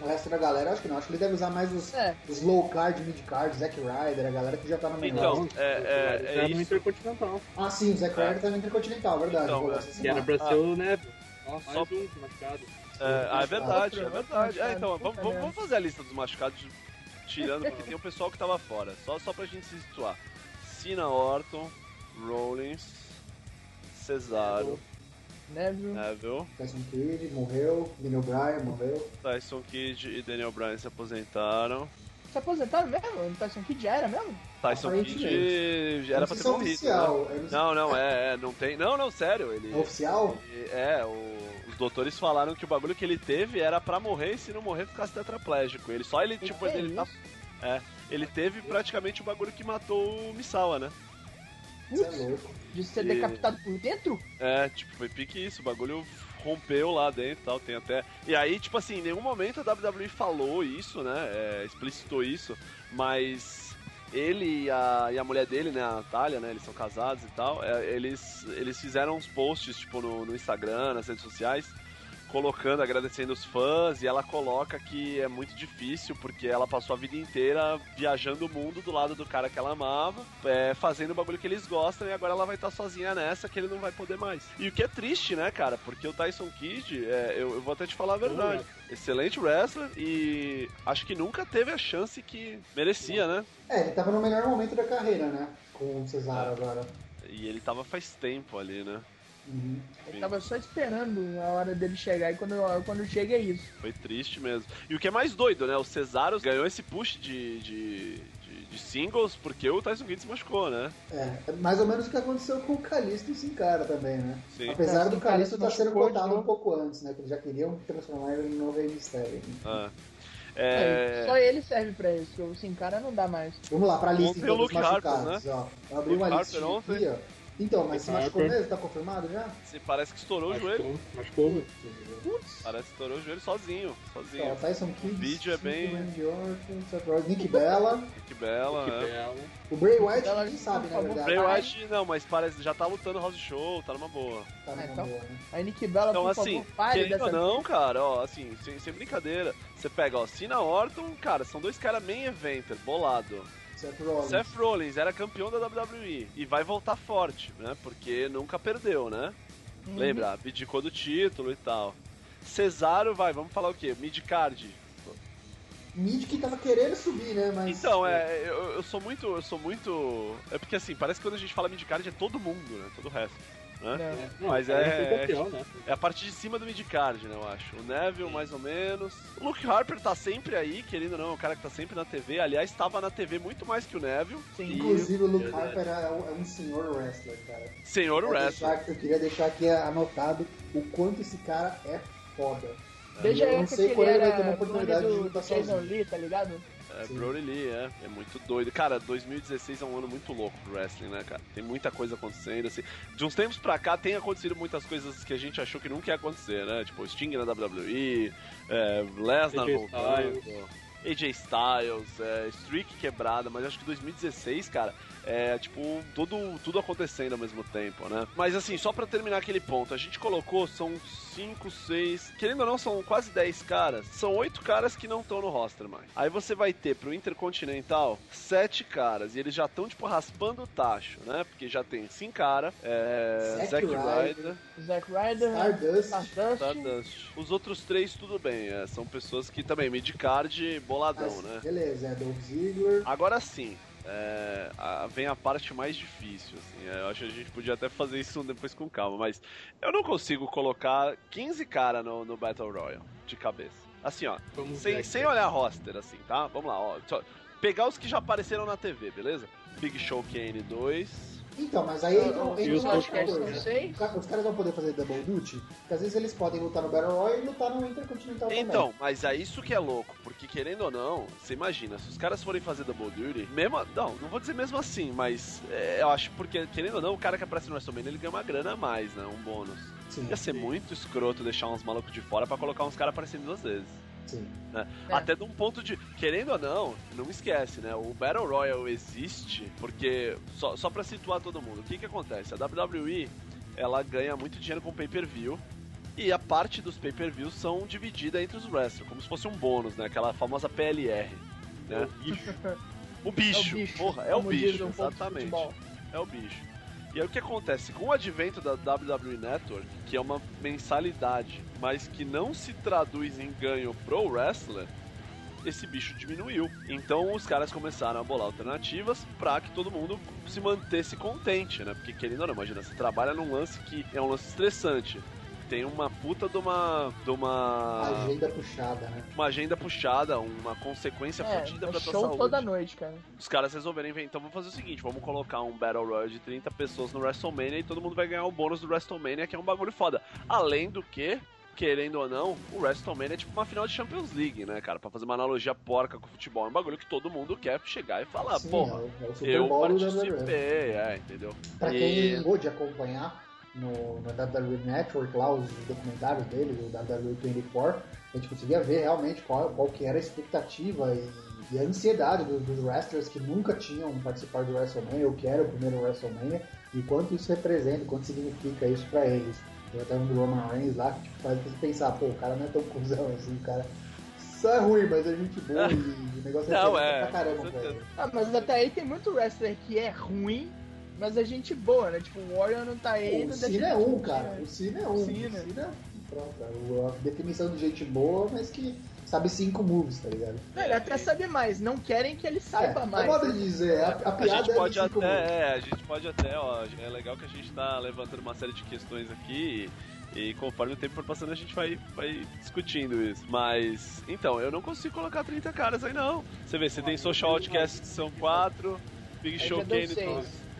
o resto da galera, acho que não. Acho que ele deve usar mais os, É, os low card, mid card, Zack Ryder, a galera que já tá no main Então, roster. é, é, é no isso. Intercontinental. Ah, sim, o Zack É. Ryder tá no Intercontinental, verdade. Então, é. Que era pra ser o Neville. Só- Mais um machucado. É, ah, é verdade, é verdade. É, então, vamos, vamos, fazer a lista dos machucados, tirando, porque tem o pessoal que tava fora. Só, só pra gente se situar. Cena Orton, Rollins, Cesaro, Neville. Neville, Tyson Kidd morreu, Daniel Bryan morreu. Tyson Kidd e Daniel Bryan se aposentaram. Se aposentaram mesmo? Tyson Kidd já era mesmo? Tyson Kidd era pra ter é morrido. oficial. né? não Não, é, é, não tem. Não, não, sério. Ele, É oficial? ele- é, o- os doutores falaram que o bagulho que ele teve era pra morrer e se não morrer ficasse tetraplégico. Ele só ele, tipo, que é ele tá. É, ele teve praticamente o bagulho que matou o Misawa, né? Você é louco. De ser E- decapitado por dentro? É, tipo, foi pique isso, o bagulho rompeu lá dentro e tal, tem até... E aí, tipo assim, em nenhum momento a WWE falou isso, né, é, explicitou isso, mas ele e a, e a mulher dele, né, a Natália, né, eles são casados e tal, é, eles, eles fizeram uns posts, tipo, no, no Instagram, nas redes sociais, colocando, agradecendo os fãs, e ela coloca que é muito difícil, porque ela passou a vida inteira viajando o mundo do lado do cara que ela amava, é, fazendo o bagulho que eles gostam, e agora ela vai estar sozinha nessa, que ele não vai poder mais. E o que é triste, né, cara, porque o Tyson Kidd, é, eu, eu vou até te falar a verdade, excelente wrestler, e acho que nunca teve a chance que merecia, né? É, ele tava no melhor momento da carreira, né? Com o Cesaro agora. E ele tava faz tempo ali, né? Uhum. Eu tava só esperando a hora dele chegar e quando, quando chega é isso. Foi triste mesmo. E o que é mais doido, né? O Cesaro ganhou esse push de, de, de, de singles porque o Tyson Kidd se machucou, né? É, é mais ou menos o que aconteceu com o Calisto e o Sin Cara também, né? Sim. Apesar É, do Calisto estar sendo machucou de cotado um novo. pouco antes, né? Que eles já queriam transformar ele no Rei Mistério. Ah. É, É... Só ele serve pra isso, o Sin cara não dá mais. Vamos lá, pra lista Ontem então, o dos Luke Harper, machucados, ó. Eu abri Luke uma ontem. aqui, ó. Então, mas se machucou mesmo? Tá confirmado já? Se parece que estourou o joelho. Machucou, machucou. Parece que estourou o joelho sozinho. Sozinho. Tyson Kidd, vídeo é bem- Orton, Nick Bella. Que bela, Que né? bela. O Bray Wyatt, Ela- ninguém sabe, na por verdade. Bray Wyatt, não, mas parece já tá lutando House Show, tá numa boa. Tá numa Ah, então. boa, né? A Nick Bella, Então, por assim, favor, pare dessa... não, cara, ó, assim, sem, sem brincadeira. Você pega, ó, Cena Orton, cara, são dois caras main eventer, bolado. Seth Rollins. Seth Rollins era campeão da WWE e vai voltar forte, né? Porque nunca perdeu, né? Uhum. Lembra? Abdicou do título e tal. Cesaro vai, vamos falar o quê? Mid-card. Mid que tava querendo subir, né? Mas. Então, é, eu, eu sou muito, eu sou muito... É porque assim, parece que quando a gente fala mid-card é todo mundo, né? Todo o resto. Né? Não, Mas é- campeão, né? É a parte de cima do mid-card, né, eu acho. O Neville, mais ou menos. O Luke Harper tá sempre aí, querendo ou não, é um cara que tá sempre na TV. Aliás, tava na TV muito mais que o Neville. Sim. Inclusive, o Luke Verdade. Harper é um, é senhor wrestler, cara. Senhor Eu Wrestler. deixar- eu queria deixar aqui anotado o quanto esse cara é foda. Desde a época que ele ele vai ter era uma oportunidade de do lutar sozinho. Lee, tá ligado? É, Sim. Brody Lee, é. É muito doido. Cara, 2016 é um ano muito louco pro wrestling, né, cara? Tem muita coisa acontecendo, assim. De uns tempos pra cá tem acontecido muitas coisas que a gente achou que nunca ia acontecer, né? Tipo, Sting na WWE, é, Lesnar voltando, AJ Styles, é, Streak quebrada, mas acho que 2016, cara, é tipo, tudo, tudo acontecendo ao mesmo tempo, né? Mas assim, só pra terminar aquele ponto, a gente colocou, são 5, 6, querendo ou não, são quase 10 caras. São 8 caras que não estão no roster mais. Aí você vai ter pro Intercontinental 7 caras, e eles já estão, tipo, raspando o tacho, né? Porque já tem Sin Cara, é, Zack Ryder. Ryder, Zack Ryder, Stardust. Stardust, Stardust. Os outros três, tudo bem, é, são pessoas que também, mid-card, boladão, Mas, né? Beleza, é Dolph Ziggler. Agora sim, é, a- vem a parte mais difícil, assim. eu acho que a gente podia até fazer isso depois com calma, mas eu não consigo colocar 15 cara no, no Battle Royale de cabeça. Assim, ó, Vamos sem, sem olhar roster, assim, tá? Vamos lá, ó. só pegar os que já apareceram na TV, beleza? Big Show Kane 2. Então, mas aí Eu- entra, entra os uma coisa. Os ca- Os caras vão poder fazer double duty, porque às vezes eles podem lutar no Battle Royale e lutar no Intercontinental também. Então, mas é isso que é louco, porque querendo ou não, você imagina, se os caras forem fazer Double Duty, mesmo. Não, não vou dizer mesmo assim, mas é, eu acho porque, querendo ou não, o cara que aparece no WrestleMania ele ganha uma grana a mais, né? Um bônus. Sim, Ia ser muito escroto deixar uns malucos de fora pra colocar uns caras aparecendo duas vezes. Sim. né? É. Até de um ponto de. Querendo ou não, não esquece, né? O Battle Royale existe porque. Só, só pra situar todo mundo, o que que acontece? A WWE ela ganha muito dinheiro com pay-per-view. E a parte dos pay-per-views são dividida entre os wrestlers, como se fosse um bônus, né? Aquela famosa PLR. Né? O bicho. É o bicho, Porra, é o como diz bicho, um exatamente. É o bicho. E aí o que acontece? Com o advento da WWE Network, que é uma mensalidade, mas que não se traduz em ganho pro wrestler, esse bicho diminuiu. Então os caras começaram a bolar alternativas pra que todo mundo se mantesse contente, né? Porque querendo ou não, imagina, você trabalha num lance que é um lance estressante. Tem uma puta de uma. de uma. Agenda puxada, né? Uma agenda puxada, uma consequência É, fodida é pra tua show saúde toda noite, cara. os caras resolverem ver, então vamos fazer o seguinte, vamos colocar um Battle Royale de 30 pessoas no WrestleMania e todo mundo vai ganhar o bônus do WrestleMania, que é um bagulho foda. Além do que, querendo ou não, o WrestleMania é tipo uma final de Champions League, né, cara? Pra fazer uma analogia porca com o futebol, é um bagulho que todo mundo quer chegar e falar, Sim, porra, é é eu participei, é, entendeu? Pra E- quem pôde acompanhar no, no WWE Network, lá os documentários deles, o WWE 24, a gente conseguia ver realmente qual, qual que era a expectativa e, e a ansiedade dos, dos wrestlers que nunca tinham participado do WrestleMania, ou que era o primeiro WrestleMania, e quanto isso representa, quanto significa isso pra eles. Tem até um do Roman Reigns lá que tipo, faz você pensar, pô, o cara não é tão cuzão assim, o cara só é ruim, mas é gente boa e o negócio Não, é, é, pra caramba ele. Ah, mas até aí tem muito wrestler que é ruim, mas é gente boa, né? Tipo, o Warrior não tá aí, O não Cena deixa é um, cara. né? O Cena é um. Cena. O Cena, pronto, cara. O- a definição de gente boa, mas que sabe cinco moves, tá ligado? Não, ele até sabe mais, não querem que ele saiba é, mais. É modo de dizer, a, a A piada gente é pode moves. até, é, a gente pode até, ó, é legal que a gente tá levantando uma série de questões aqui e, e conforme o tempo for passando a gente vai, vai discutindo isso. Mas, então, eu não consigo colocar 30 caras aí não. Você vê, você tem Social Outcasts que são 4, Big Show Kane.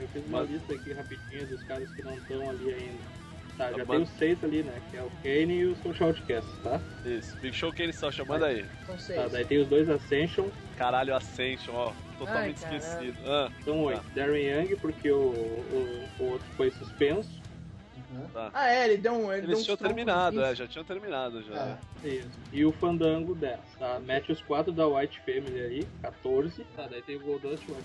Eu fiz uma Mas- lista aqui rapidinho dos caras que não estão ali ainda. Tá, já Tá tem os seis ali, né? Que é o Kane e o Social Outcast, tá? Isso, Big Show Kane Social, manda aí. São Tá, seis. daí tem os dois Ascension, Caralho, Ascension, ó. totalmente Ai, esquecido. Ah, São oito. Darren Young, porque o, o, o outro foi suspenso. tá. Ah, é, ele deu um. Ele deu Eles uns tinham troncos terminado, é, já tinham terminado já. É. Isso. E o Fandango 10. Tá? Mete os quatro da White Family aí, 14. Tá, daí tem o Goldust e o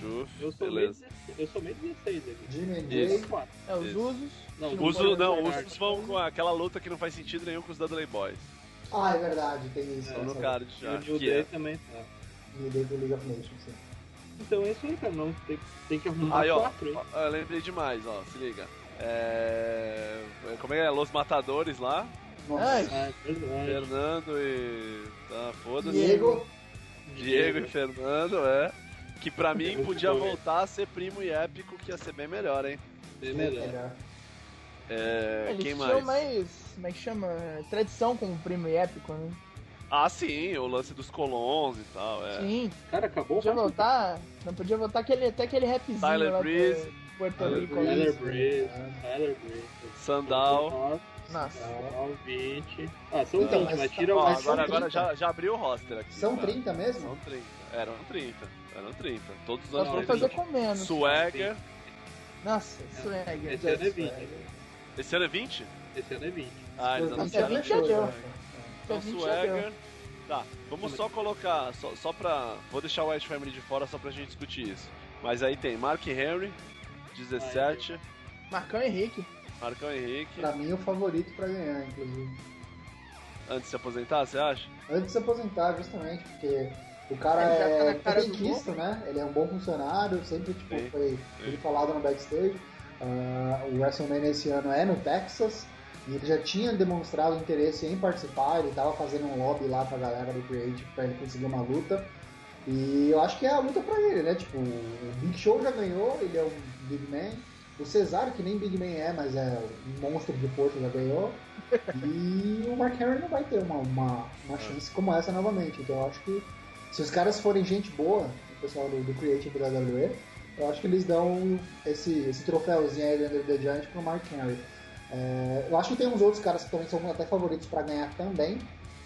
Juve, Eu sou, meio, beleza. 16 eu sou meio 16 aqui. Jimmy. É, os Isso. usos. Não, Uso- não, os vão com aquela luta que não faz sentido nenhum com os Dudley Boys. Ah, é verdade, tem isso. No card E já. o New Day é. também tá. New Day do League of Nations, sim. Então é isso aí, cara. Não, tem, tem que arrumar Aí, ó, quatro, hein? ó, eu lembrei demais, ó, se liga. É... Como é que é? Los Matadores lá. Nossa. Ai, Ah, é verdade. Fernando e. Tá, foda-se. Diego. Diego e Fernando, é. Que pra mim podia bom, hein? voltar a ser primo e épico, que ia ser bem melhor, hein? Bem Sim, melhor. É, eles quem tinham mais? mais. Como é que chama? Tradição com o primo e épico, né? Ah, sim, o lance dos colons e tal, é. Sim. Cara, acabou Podia voltar. Não podia voltar aquele, até aquele rapzinho Tyler lá Breeze. do Puerto Tyler Rico. Breeze. lá. Tyler Breeze, Tyler Breeze. Sandal. Nossa. Sandal, 20. Ah, são Então, 20, mas mas tá- tira o Ó, Mas agora, agora 30. já, já abriu o roster aqui. São cara. 30 mesmo? São 30. Eram 30. Eram 30. Todos os Só anos pra Não, fazer 30. com menos. Swagger. Nossa, Swagger. Esse ano é 20. Esse ano é 20? Esse ano é 20. Ah, eles anunciaram. é 20 fechou, já deu. Então, 20 já deu. Swagger. Tá, vamos só colocar, só, só pra. Vou deixar o White Family de fora só pra gente discutir isso. Mas aí tem Mark Henry, 17, Marcão Henrique. Marcão Henrique, Pra mim, o favorito pra ganhar, inclusive. antes de se aposentar, você acha? Antes de se aposentar, justamente, porque o cara tá é, é quisto, né? Ele é um bom funcionário, sempre tipo, Sim, foi ele falado no backstage. Ah, o WrestleMania esse ano é no Texas e ele já tinha demonstrado interesse em participar, ele tava fazendo um lobby lá pra galera do Creative pra ele conseguir uma luta. E eu acho que é a luta pra ele, né? Tipo, o Big Show já ganhou, ele é um Big Man. O Cesaro, que nem Big Man é, mas é um monstro de força, já ganhou. E o Mark Henry não vai ter uma, uma, uma chance como essa novamente. Então eu acho que se os caras forem gente boa, o pessoal do, do Creative da WWE, eu acho que eles dão esse, esse troféuzinho aí do Under the Giant pro Mark Henry. É, eu acho que tem uns outros caras que também são até favoritos pra ganhar também,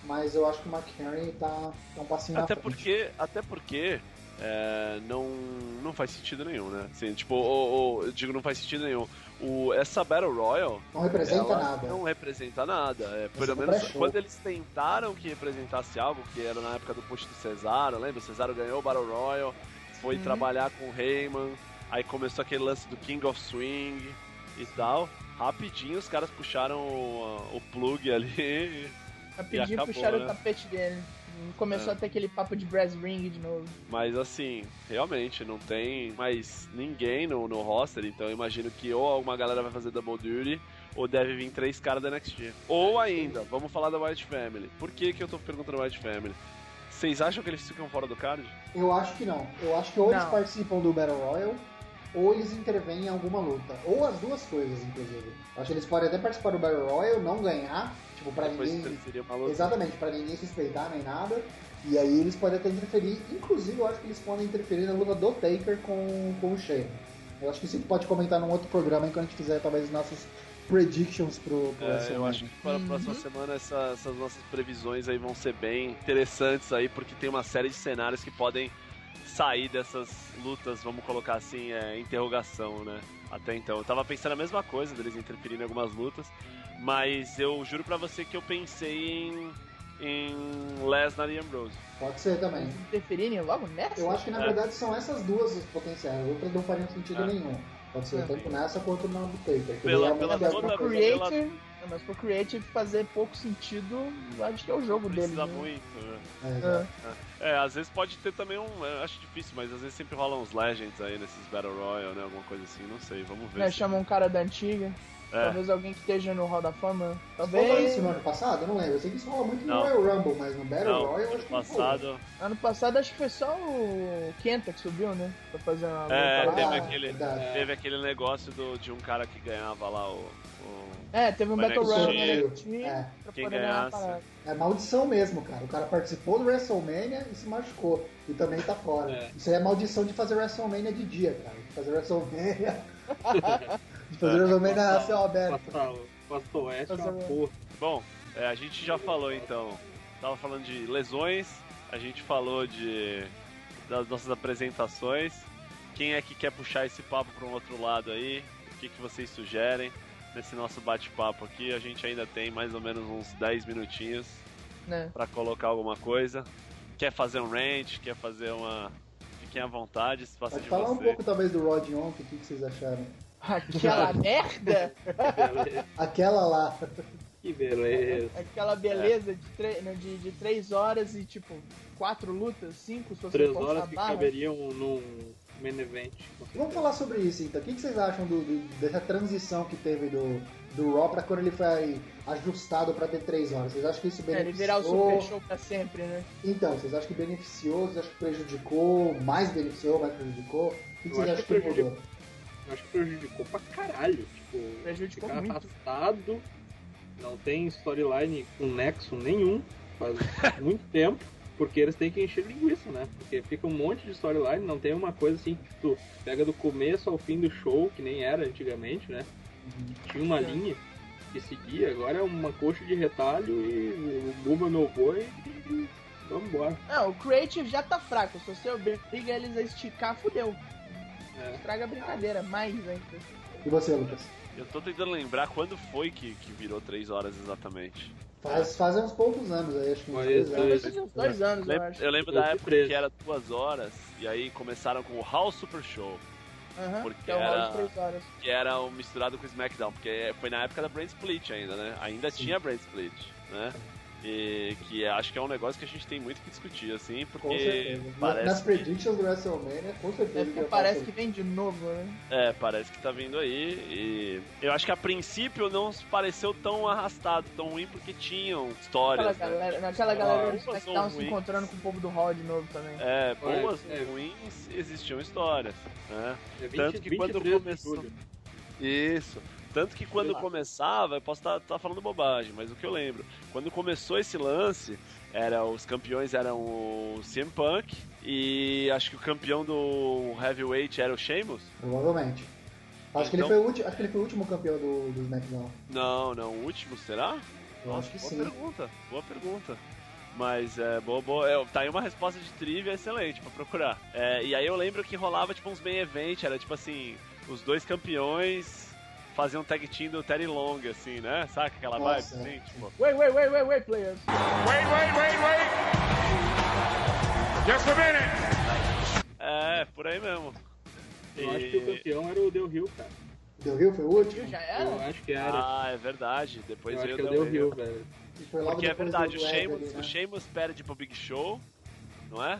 mas eu acho que o Mark Henry tá, tá um passinho Até porque, até porque é, não, não faz sentido nenhum, né? Assim, tipo, o, o- eu digo não faz sentido nenhum. O, essa Battle Royal Não representa nada. não representa nada. É, pelo é menos quando eles tentaram que representasse algo, que era na época do push do Cesaro, lembra? O Cesaro ganhou o Battle Royal, foi Sim. trabalhar com o Heyman, aí começou aquele lance do King of Swing e tal. Rapidinho os caras puxaram o, o plug ali. Rapidinho acabou, puxaram né? o tapete dele. Começou É. a ter aquele papo de brass ring de novo. Mas assim, realmente, não tem mais ninguém no, no roster, então eu imagino que ou alguma galera vai fazer Double Duty, ou deve vir três caras da NXT. Ou ainda, vamos falar da White Family. Por que, que eu tô perguntando White Family? Vocês acham que eles ficam fora do card? Eu acho que não. Eu acho que ou eles Não. participam do Battle Royal, ou eles intervêm em alguma luta. Ou as duas coisas, inclusive. Eu acho que eles podem até participar do Battle Royal, não ganhar, tipo, pra Depois ninguém. Exatamente, pra ninguém suspeitar nem nada. E aí eles podem até interferir. Inclusive, eu acho que eles podem interferir na luta do Taker com, com o Shane. Eu acho que isso a gente pode comentar num outro programa aí quando a gente fizer talvez nossas predictions pro, pro É, eu acho que para a próxima semana essa- essas nossas previsões aí vão ser bem interessantes aí, porque tem uma série de cenários que podem sair dessas lutas, vamos colocar assim, é, interrogação, né? Até então. Eu tava pensando a mesma coisa, deles interferirem em algumas lutas, mas eu juro pra você que eu pensei em, em Lesnar e Ambrose. Pode ser também. Interferirem logo nessa? Eu acho que na É. verdade são essas duas os potenciais. Outras não fariam sentido É. nenhum. Pode ser É. tanto nessa quanto na do Taker. Pela- pela é Mas toda- coisa- pela- Creative, não, mas pro Creative fazer pouco sentido, eu acho que é o jogo dele. Precisa né? muito, né? É, exato. É, às vezes pode ter também um. eu acho difícil, mas às vezes sempre rolam uns Legends aí nesses Battle Royale, né? Alguma coisa assim, não sei, vamos ver. Né, se- chama um cara da antiga, É. talvez alguém que esteja no Hall da Fama. Falou Talvez. isso no ano passado? Eu não lembro. Eu sei que isso rola muito no Não. Royal Rumble, mas no Battle Não, Royal eu ano acho que não rolou. passado. Ano passado acho que foi só o Kenta que subiu, né? Pra fazer uma É, teve lá. aquele, verdade. teve aquele negócio do, de um cara que ganhava lá o. o- É, teve um Battle. Royale no NXT É. pra Quem poder ganhasse. É maldição mesmo, cara. O cara participou do WrestleMania e se machucou. E também tá fora. É. Isso aí é maldição de fazer WrestleMania de dia, cara. De fazer WrestleMania. de fazer É. WrestleMania a céu aberto. Passar o Costa Oeste é uma porra. Bom, é, a gente já falou então. Tava falando de lesões, a gente falou de das nossas apresentações. Quem é que quer puxar esse papo para um outro lado aí? O que, que vocês sugerem nesse nosso bate-papo aqui? A gente ainda tem mais ou menos uns 10 minutinhos Né? para colocar alguma coisa. Quer fazer um rant? Quer fazer uma. Fiquem à vontade, se passa Pode de falar um você. pouco talvez do Rod ontem, o que que vocês acharam? Aquela merda, Beleza. Aquela lá. Que beleza. aquela beleza de, tre- né, de, de três horas e tipo, quatro lutas, cinco, se você Três horas que barra. caberiam num main event. Vamos falar sobre isso então. O que vocês acham do- do- dessa transição que teve do, do Raw pra quando ele foi ajustado pra ter três horas? Vocês acham que isso É, ele virar o beneficiou? super show pra sempre, né? Então, vocês acham que beneficiou? Vocês acham que prejudicou? Mais beneficiou, mais prejudicou? O que, vocês acham que que prejudicou. Eu acho que prejudicou pra caralho. Tipo, Prejudicou ficar muito. afastado, não tem storyline com nexo nenhum, faz muito tempo, porque eles têm que encher linguiça, né? Porque fica um monte de storyline, não tem uma coisa assim que tu pega do começo ao fim do show, que nem era antigamente, né? Tinha uma É. linha que seguia, agora é uma coxa de retalho e o Buma meu boi e vambora. Não, o Creative já tá fraco. Se você obriga eles a esticar, fudeu. É. Estraga a brincadeira, mais ainda. E você, Lucas? Eu tô tentando lembrar quando foi que, que virou 3 horas exatamente. Faz, faz uns poucos anos aí, acho que uns dois anos. Faz uns dois anos, eu acho. Eu lembro da época 2013. que era 2 horas, e aí começaram com o House Super Show, Aham, porque que é o era- horas. que era o misturado com o SmackDown, porque foi na época da Brand Split ainda, né? Ainda tinha Brand Split, né? E que acho que é um negócio que a gente tem muito que discutir, assim, porque Com certeza. parece Nas que- predictions do WrestleMania, com certeza. É que parece que vem de novo, né? É, parece que tá vindo aí. E eu acho que a princípio não pareceu tão arrastado, tão ruim, porque tinham histórias. né? galera, naquela galera do SmackDown se encontrando com o povo do Raw de novo também. É, boas É, ruins, existiam histórias, né? É 20, Tanto que quando 23 de começou-. Isso. Tanto que quando começava, eu posso estar falando bobagem, mas o que eu lembro, quando começou esse lance, era os campeões eram o CM Punk e acho que o campeão do Heavyweight era o Sheamus. Provavelmente. Acho, que ele Então- foi o último, acho que ele foi o último campeão do, do SmackDown. Não, não, o último será? Eu acho que boa sim. pergunta, boa pergunta. Mas é, boa, boa, é, tá aí uma resposta de trivia excelente pra procurar. É, e aí eu lembro que rolava tipo uns main event, era tipo assim, os dois campeões faziam tag team do Terry Long, assim, né? Saca aquela Nossa, vibe? Assim, tipo, Wait, wait, wait, wait, wait, players. é, por aí mesmo. Eu acho que o E- campeão era o Del Rio, cara. Deu Rio foi o último? Já Eu era? acho que era. Ah, é verdade. Depois eu acho veio que é o o Del Del Rio. Rio, velho. E Porque é verdade, o Sheamus, ali, né? o Sheamus perde pro Big Show, não é?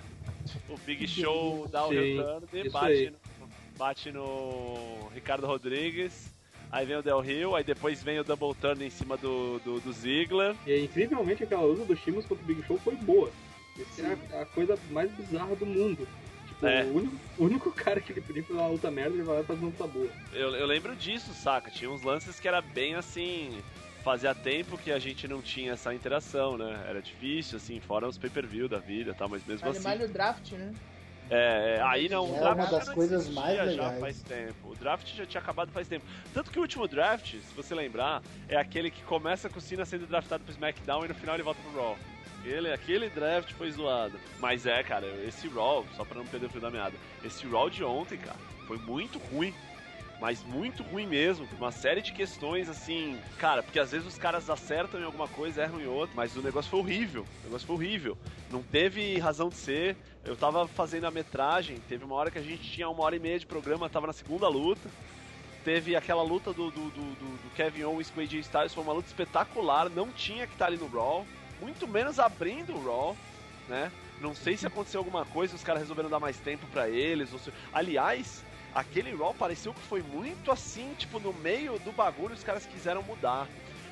O Big Show dá o return e bate no, bate no Ricardo Rodrigues. Aí vem o Del Rio, aí depois vem o double turn em cima do, do, do Ziggler. E incrivelmente aquela luta do Sheamus contra o Big Show foi boa. Essa é a, a coisa mais bizarra do mundo. Tipo, É. o, único, o único cara que ele podia fazer uma luta merda, ele vai lá e faz uma luta boa. Eu, eu lembro disso, saca? Tinha uns lances que era bem assim. Fazia tempo que a gente não tinha essa interação, né? Era difícil, assim, fora os pay-per-view da vida e tal, mas mesmo Vale assim. o draft, né? É, é, aí não, É uma das já não coisas mais já legais. faz tempo. O draft já tinha acabado faz tempo. Tanto que o último draft, se você lembrar, é aquele que começa com o Cena sendo draftado pro SmackDown e no final ele volta pro Raw. Ele, aquele draft foi zoado. Mas é, cara, esse Raw, só pra não perder o fio da meada, esse Raw de ontem, cara, foi muito ruim. Mas muito ruim mesmo. Uma série de questões assim. Cara, porque às vezes os caras acertam em alguma coisa, erram em outra. Mas o negócio foi horrível. O negócio foi horrível. Não teve razão de ser. Eu tava fazendo a metragem. Teve uma hora que a gente tinha uma hora e meia de programa, tava na segunda luta. Teve aquela luta do, do, do, do- Kevin Owens com AJ Styles. Foi uma luta espetacular. Não tinha que estar ali no Raw. Muito menos abrindo o Raw. Né? Não sei se aconteceu alguma coisa, os caras resolveram dar mais tempo pra eles. Se... Aliás, aquele Raw pareceu que foi muito assim, tipo, no meio do bagulho os caras quiseram mudar.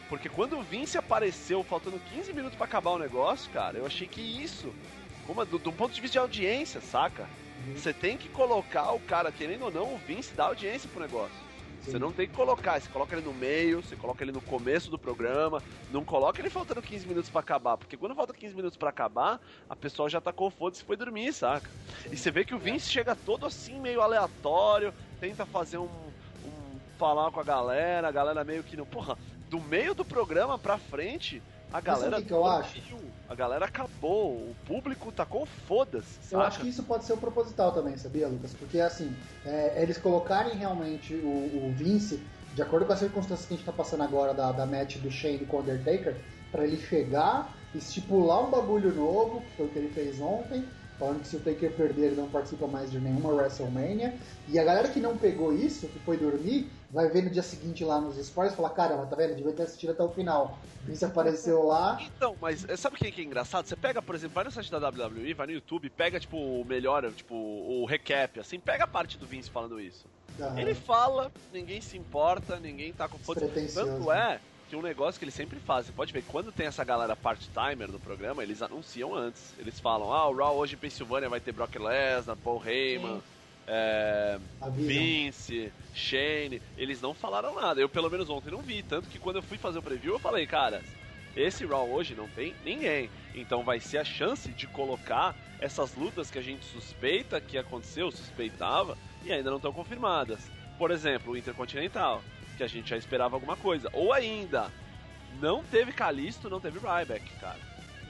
Porque quando o Vince apareceu, faltando 15 minutos pra acabar o negócio, cara, eu achei que isso, como do, do ponto de vista de audiência, saca? Você tem que colocar o cara, querendo ou não, o Vince dá audiência pro negócio. Você não tem que colocar, você coloca ele no meio, você coloca ele no começo do programa, não coloca ele faltando 15 minutos pra acabar, porque quando falta 15 minutos pra acabar, a pessoa já tacou foda-se e foi dormir, saca? E você vê que o Vince chega todo assim, meio aleatório, tenta fazer um, um falar com a galera, a galera meio que não. Porra, do meio do programa pra frente, A galera sabe o que que eu acho? A galera acabou. O público tacou foda-se. Eu acho que isso pode ser o proposital também, sabia, Lucas? Porque, assim, é, eles colocarem realmente o, o Vince, de acordo com as circunstâncias que a gente tá passando agora da, da match do Shane com o Undertaker, pra ele chegar, estipular um bagulho novo, que foi o que ele fez ontem, falando que se o Taker perder, ele não participa mais de nenhuma WrestleMania. E a galera que não pegou isso, que foi dormir, vai ver no dia seguinte lá nos stories e falar: caramba, tá vendo? Devia ter assistido até o final. Vince apareceu lá. Então, mas eh, sabe o que que é engraçado? Você pega, por exemplo, vai no site da WWE, vai no YouTube, pega, tipo, o melhor, tipo, o recap, assim, pega a parte do Vince falando isso. Ah, Ele fala, ninguém se importa, ninguém tá com foda. Tanto é que um negócio que eles sempre fazem, você pode ver, quando tem essa galera part-timer no programa, eles anunciam antes. Eles falam, ah, o Raw hoje em Pensilvânia vai ter Brock Lesnar, Paul Heyman, é. Vince, Shane. Eles não falaram nada. Eu, pelo menos ontem, não vi. Tanto que quando eu fui fazer o preview, eu falei, cara, esse Raw hoje não tem ninguém. Então vai ser a chance de colocar essas lutas que a gente suspeita que aconteceu, suspeitava, e ainda não estão confirmadas. Por exemplo, o Intercontinental, que a gente já esperava alguma coisa. Ou ainda, não teve Kalisto, não teve Ryback, cara.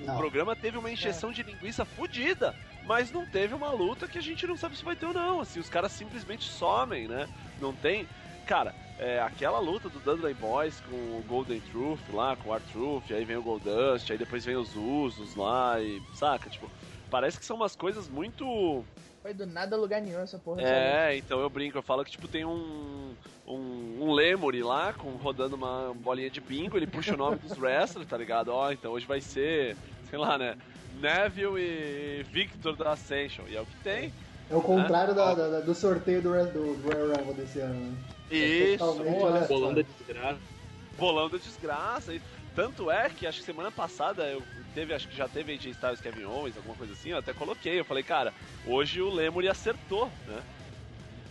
O Não. programa teve uma injeção de linguiça fodida, mas não teve uma luta que a gente não sabe se vai ter ou não. Assim, os caras simplesmente somem, né? Não tem. Cara, é, aquela luta do Dudley Boys com o Golden Truth lá, com o R-Truth, aí vem o Goldust, aí depois vem os Usos lá e. Saca? Tipo, parece que são umas coisas muito. Foi do nada lugar nenhum essa porra. É, então eu brinco, eu falo que tipo tem um. Um, um Lemuri lá, com, rodando uma bolinha de bingo, ele puxa o nome dos wrestlers, tá ligado? Ó, então hoje vai ser, sei lá, né? Neville e Victor da Ascension. E é o que tem. É o contrário da- da- da- do sorteio do, do Royal Rumble desse ano, né? Isso, totalmente olha, aleatório. Bolão da desgraça. bolão da desgraça. E tanto é que acho que semana passada eu teve, acho que já teve AJ Styles Kevin Owens, alguma coisa assim, eu até coloquei. Eu falei, cara, hoje o Lemuri acertou, né?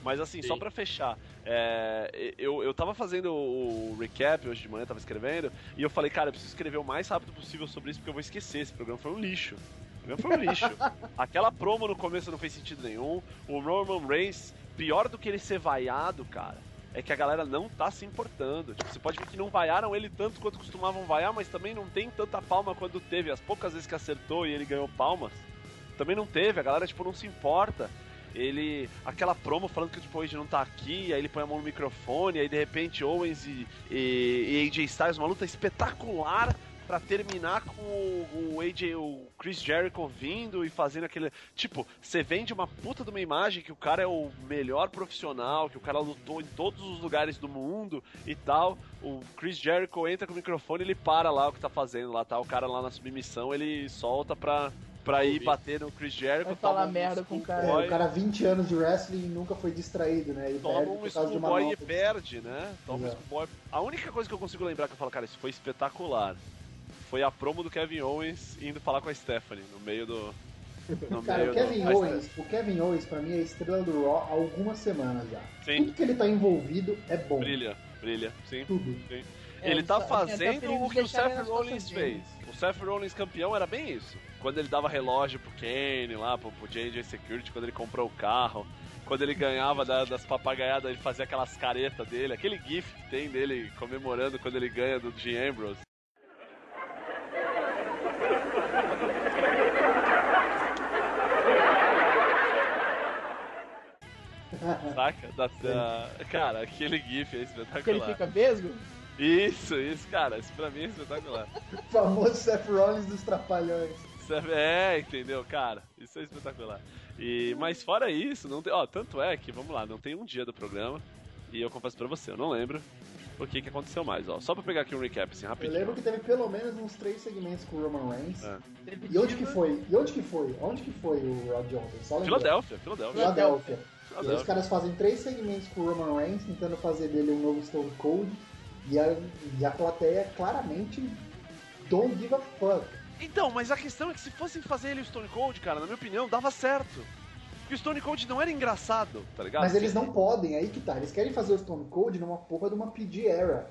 Mas assim, só Sim. pra fechar, é, eu, eu tava fazendo o recap hoje de manhã, tava escrevendo, e eu falei, cara, eu preciso escrever o mais rápido possível sobre isso, porque eu vou esquecer. Esse programa foi um lixo. O programa foi um lixo. Aquela promo no começo não fez sentido nenhum. O Roman Reigns, pior do que ele ser vaiado, cara, é que a galera não tá se importando. Tipo, você pode ver que não vaiaram ele tanto quanto costumavam vaiar, mas também não tem tanta palma quanto teve. As poucas vezes que acertou e ele ganhou palmas, também não teve. A galera, tipo, não se importa. Ele. Aquela promo falando que o AJ não tá aqui, aí ele põe a mão no microfone, aí de repente Owens e, e, e AJ Styles, uma luta espetacular pra terminar com o, o AJ, o Chris Jericho vindo e fazendo aquele. Tipo, você vende uma puta de uma imagem que o cara é o melhor profissional, que o cara lutou em todos os lugares do mundo e tal. O Chris Jericho entra com o microfone ele para lá o que tá fazendo lá, tá? O cara lá na submissão ele solta pra. Pra ir bater no Chris Jericho, Vai falar um merda com o cara. É, o cara 20 anos de wrestling e nunca foi distraído, né? Ele toma um schoolboy e perde, né? Toma um Exato. schoolboy. A única coisa que eu consigo lembrar que eu falo, cara, isso foi espetacular. Foi a promo do Kevin Owens indo falar com a Stephanie no meio do. No Cara, meio o Kevin do... Owens, o Kevin Owens pra mim é estrela do Raw há algumas semanas já. Sim. Tudo que ele tá envolvido é bom. Brilha, brilha, sim. Tudo. sim. É, ele tá tem até fazendo o que o Seth Rollins fez. O Seth Rollins campeão era bem isso. Quando ele dava relógio pro Kane lá, pro, pro JJ Security, quando ele comprou o carro. Quando ele ganhava da- das papagaiadas, ele fazia aquelas caretas dele. Aquele gif que tem dele comemorando quando ele ganha do Dean Ambrose. Saca? Da, da- Cara, aquele gif é espetacular. Que ele fica vesgo? Isso, isso, cara, isso pra mim é espetacular. O famoso Seth Rollins dos Trapalhões. É, entendeu, cara? Isso é espetacular. E, mas fora isso, não tem, ó, tanto é que, vamos lá, não tem um dia do programa, e eu confesso pra você, eu não lembro o que, que aconteceu mais, ó. Só pra pegar aqui um recap, assim, Eu rapidinho. lembro que teve pelo menos uns três segmentos com o Roman Reigns. É. E onde que foi? E onde que foi? Onde que foi o Rod Johnson? Filadélfia, Filadélfia. Filadélfia. E aí os caras fazem três segmentos com o Roman Reigns, tentando fazer dele um novo Stone Cold. E a, e a plateia claramente don't give a fuck. Então, mas a questão é que se fossem fazer ele o Stone Cold, cara, na minha opinião, dava certo. Porque o Stone Cold não era engraçado, tá ligado? Mas eles não podem, aí que tá. Eles querem fazer o Stone Cold numa porra de uma PG era.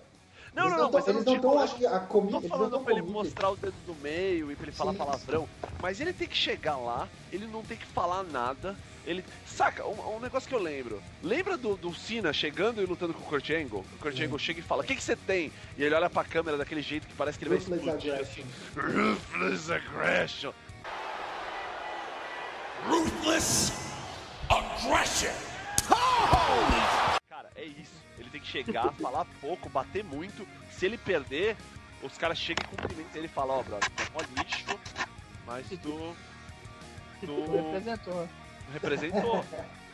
Não, Eles não, não, tão- mas eu eles não estão, acho que a comi... Tô falando pra ele mostrar o dedo do meio e pra ele falar Sim. palavrão, mas ele tem que chegar lá, ele não tem que falar nada. Ele. Saca, um, um negócio que eu lembro. Lembra do, do Cena chegando e lutando com o Kurt Angle? O Kurt Angle chega e fala: O que, que você tem? E ele olha pra câmera daquele jeito que parece que ele vai Ruthless explodir. aggression. assim. Ruthless aggression. Ruthless aggression. Cara, é isso. Ele tem que chegar, falar pouco, bater muito. Se ele perder, os caras chegam e cumprimentam ele e falam: Ó, brother, tu é mó lixo, mas tu. Tu Representou. Representou.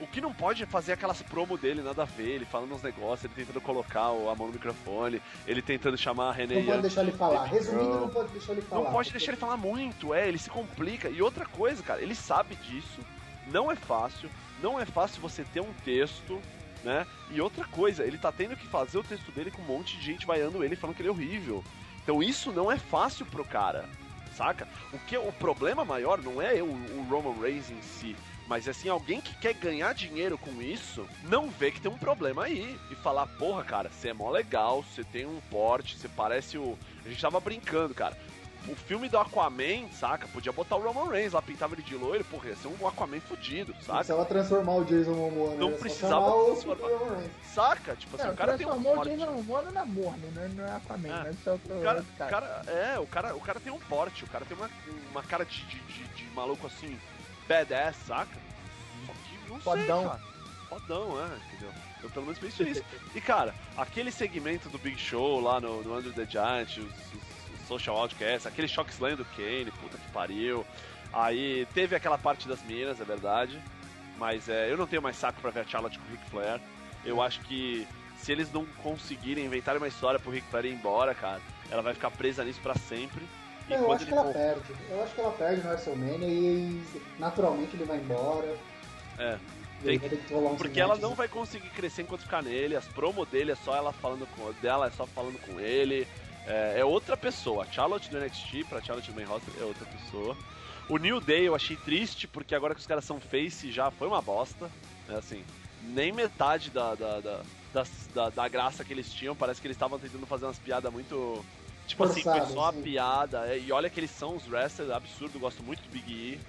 O que não pode é fazer aquelas promo dele, nada a ver, ele falando uns negócios, ele tentando colocar a mão no microfone, ele tentando chamar a René Não pode deixar ele falar. Resumindo, Não. pode deixar ele falar. Não pode deixar ele falar muito, é, ele se complica. E outra coisa, cara, ele sabe disso, não é fácil, não é fácil você ter um texto, né? E outra coisa, ele tá tendo que fazer o texto dele com um monte de gente vaiando ele, falando que ele é horrível. Então isso não é fácil pro cara, saca? O que o problema maior não é o, o Roman Reigns em si, mas assim, alguém que quer ganhar dinheiro com isso, não vê que tem um problema aí. E falar, porra, cara, você é mó legal, você tem um porte, você parece o. A gente tava brincando, cara. O filme do Aquaman, saca? Podia botar o Roman Reigns lá, pintava ele de loiro, porra, ia ser um Aquaman fudido, Não saca? precisava transformar o Jason Momoa, né? Não precisava chamar o transformar. Roman Reigns. Saca? Tipo assim, Não, o cara tem um transformou o porte. Jason Momoa na Morne, né? Não é Aquaman, É. né? Só pro O cara, o cara- é, o cara, o cara tem um porte, o cara tem uma, uma cara de, de, de- de maluco assim, badass, saca? Só que não Fodão. sei, cara. Fodão, é, entendeu? Eu pelo menos penso isso. E cara, aquele segmento do Big Show lá no, no Under the Giant, os- os Social Outcasts, aquele Shock Slam do Kane, puta que pariu. Aí teve aquela parte das minas, é verdade. Mas é, eu não tenho mais saco pra ver a Charlotte com o Ric Flair. Eu acho que se eles não conseguirem inventar uma história pro Ric Flair ir embora, cara, ela vai ficar presa nisso pra sempre. E eu acho que ela for- perde. Eu acho que ela perde no WrestleMania e naturalmente ele vai embora. É. Tem vai um Porque ela não vai conseguir crescer enquanto ficar nele, as promo dele é só ela falando com dela, é só falando com ele. É, é outra pessoa. A Charlotte do NXT pra Charlotte do Main Roster é outra pessoa. O New Day eu achei triste, porque agora que os caras são face já foi uma bosta. É assim, nem metade da, da, da, da, da graça que eles tinham. Parece que eles estavam tentando fazer umas piadas muito. Tipo assim, foi só a sim. piada. é, E olha que eles são os wrestlers, absurdo, gosto muito do Big E.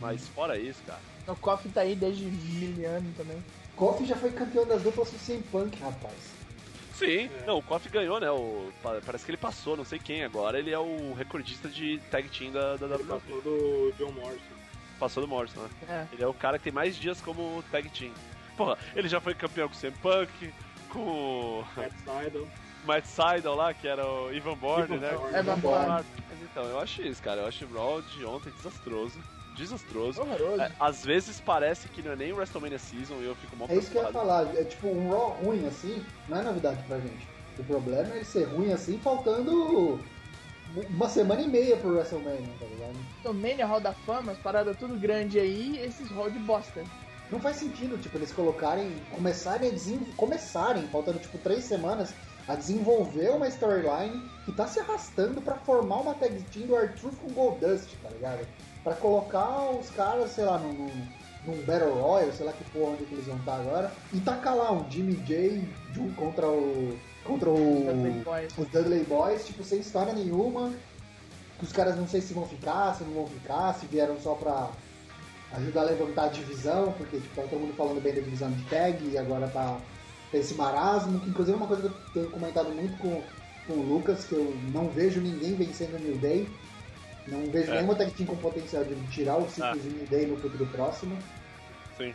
Mas fora isso, cara. O Kofi tá aí desde mil anos também. Kofi já foi campeão das duplas CM Punk, rapaz. Sim, não, o Kofi ganhou, né? O, pa- parece que ele passou, não sei quem agora. Ele é o recordista de tag team da, da Ele WWE. passou do John Morrison. Passou do Morrison, né? É. Ele é o cara que tem mais dias como tag team. Porra, ele já foi campeão com o CM Punk, com o Matt Sydal. Matt Sydal lá, que era o Ivan Bourne, Ivan né? Bourne. Evan Bourne. Mas então, eu acho isso, cara. Eu acho o Raw de ontem desastroso. Desastroso. Horroroso. É, às vezes parece que não é nem o WrestleMania Season e eu fico mal É isso que eu ia falar. É tipo, um Raw ruim assim, não é novidade pra gente. O problema é ele ser ruim assim, faltando uma semana e meia pro WrestleMania, tá ligado? Então, Mania, Hall da Fama, as paradas tudo grande aí, esses hall de bosta. Não faz sentido, tipo, eles colocarem, começarem a desenvolver, começarem, faltando tipo três semanas, a desenvolver uma storyline que tá se arrastando pra formar uma tag team do R-Truth com Goldust, tá ligado? Pra colocar os caras, sei lá, num, num, Battle Royale, sei lá que porra onde que eles vão estar agora, e tacar lá um Jimmy J junto contra o. contra o. Dudley Boys. os Dudley Boys, tipo, sem história nenhuma. Que os caras não sei se vão ficar, se não vão ficar, se vieram só pra ajudar a levantar a divisão, porque tipo, tá todo mundo falando bem da divisão de tag e agora tá, tá esse marasmo, que inclusive é uma coisa que eu tenho comentado muito com, com o Lucas, que eu não vejo ninguém vencendo o New Day. Não vejo É. nenhuma tag team com potencial de tirar o ciclo Ah. de New Day no futuro próximo. Sim.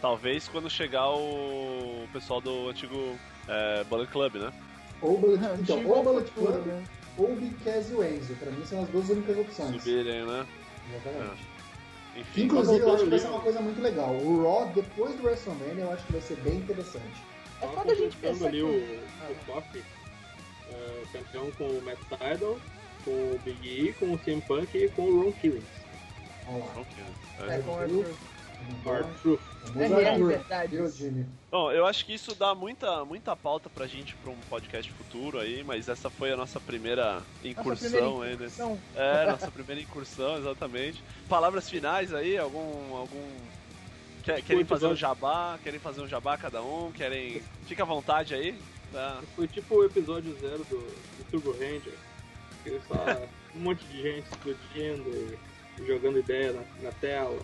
Talvez quando chegar o pessoal do antigo é, Bullet Club, né? Ou então, ou Bullet futuro, Club, né? ou Big Cass e o Enzo. Pra mim são as duas únicas opções. Subirem, né? Exatamente. Enfim. Inclusive, eu acho que vai ser uma coisa muito legal. O Raw, depois do WrestleMania, eu acho que vai ser bem interessante. É quando a gente pensa ali que... o, o Kofi, é, campeão com o Matt Sydal, com o Big E, com o CM Punk e com o Ron Killings. Vamos lá. Ok. É, É. com o Arthur. Hard Truth. Vamos É? Bom, eu acho que isso dá muita, muita pauta pra gente pra um podcast futuro aí, mas essa foi a nossa primeira incursão primeira aí nesse. incursão. É, nossa primeira incursão, exatamente. Palavras finais aí, algum. algum. Quer- querem Muito fazer um jabá? Querem fazer um jabá cada um? Querem. Fica à vontade aí. Tá. Foi tipo o episódio zero do, do Turbo Ranger. Só um monte de gente explodindo e jogando ideia na, na tela.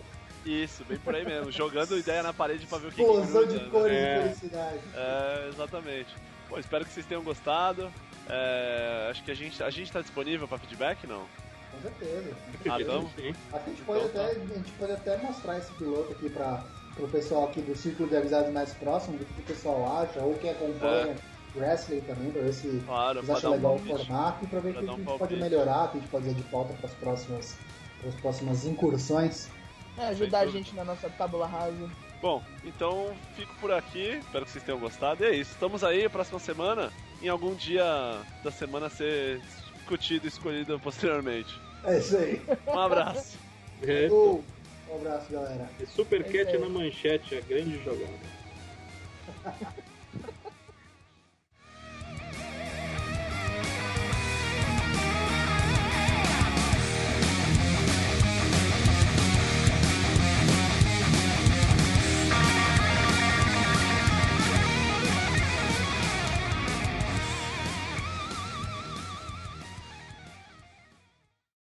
Isso, bem por aí mesmo. Jogando ideia na parede pra ver o que, que Explosão gruda, de né? cores É. de felicidade. É, exatamente. Pô, espero que vocês tenham gostado. É, acho que a gente, a gente tá disponível pra feedback, não? Com certeza. Ah, então? Sim. Acho que a gente pode, Então, até, a gente pode até mostrar esse piloto aqui para o pessoal aqui do círculo de amizades mais próximo, do que o pessoal acha, ou quem acompanha wrestling também, para ver se Claro, eles pra acham um legal o formato e para ver o Pra que dar a um gente pode melhorar, o que a gente pode fazer de pauta para as próximas, pras próximas incursões. É, ajudar a gente na nossa tábula rasa. Bom, então fico por aqui. Espero que vocês tenham gostado. E é isso. Estamos aí, próxima semana. Em algum dia da semana ser discutido e escolhido posteriormente. É isso aí. Um abraço. É, Um abraço, galera. Super É na manchete, a grande jogada.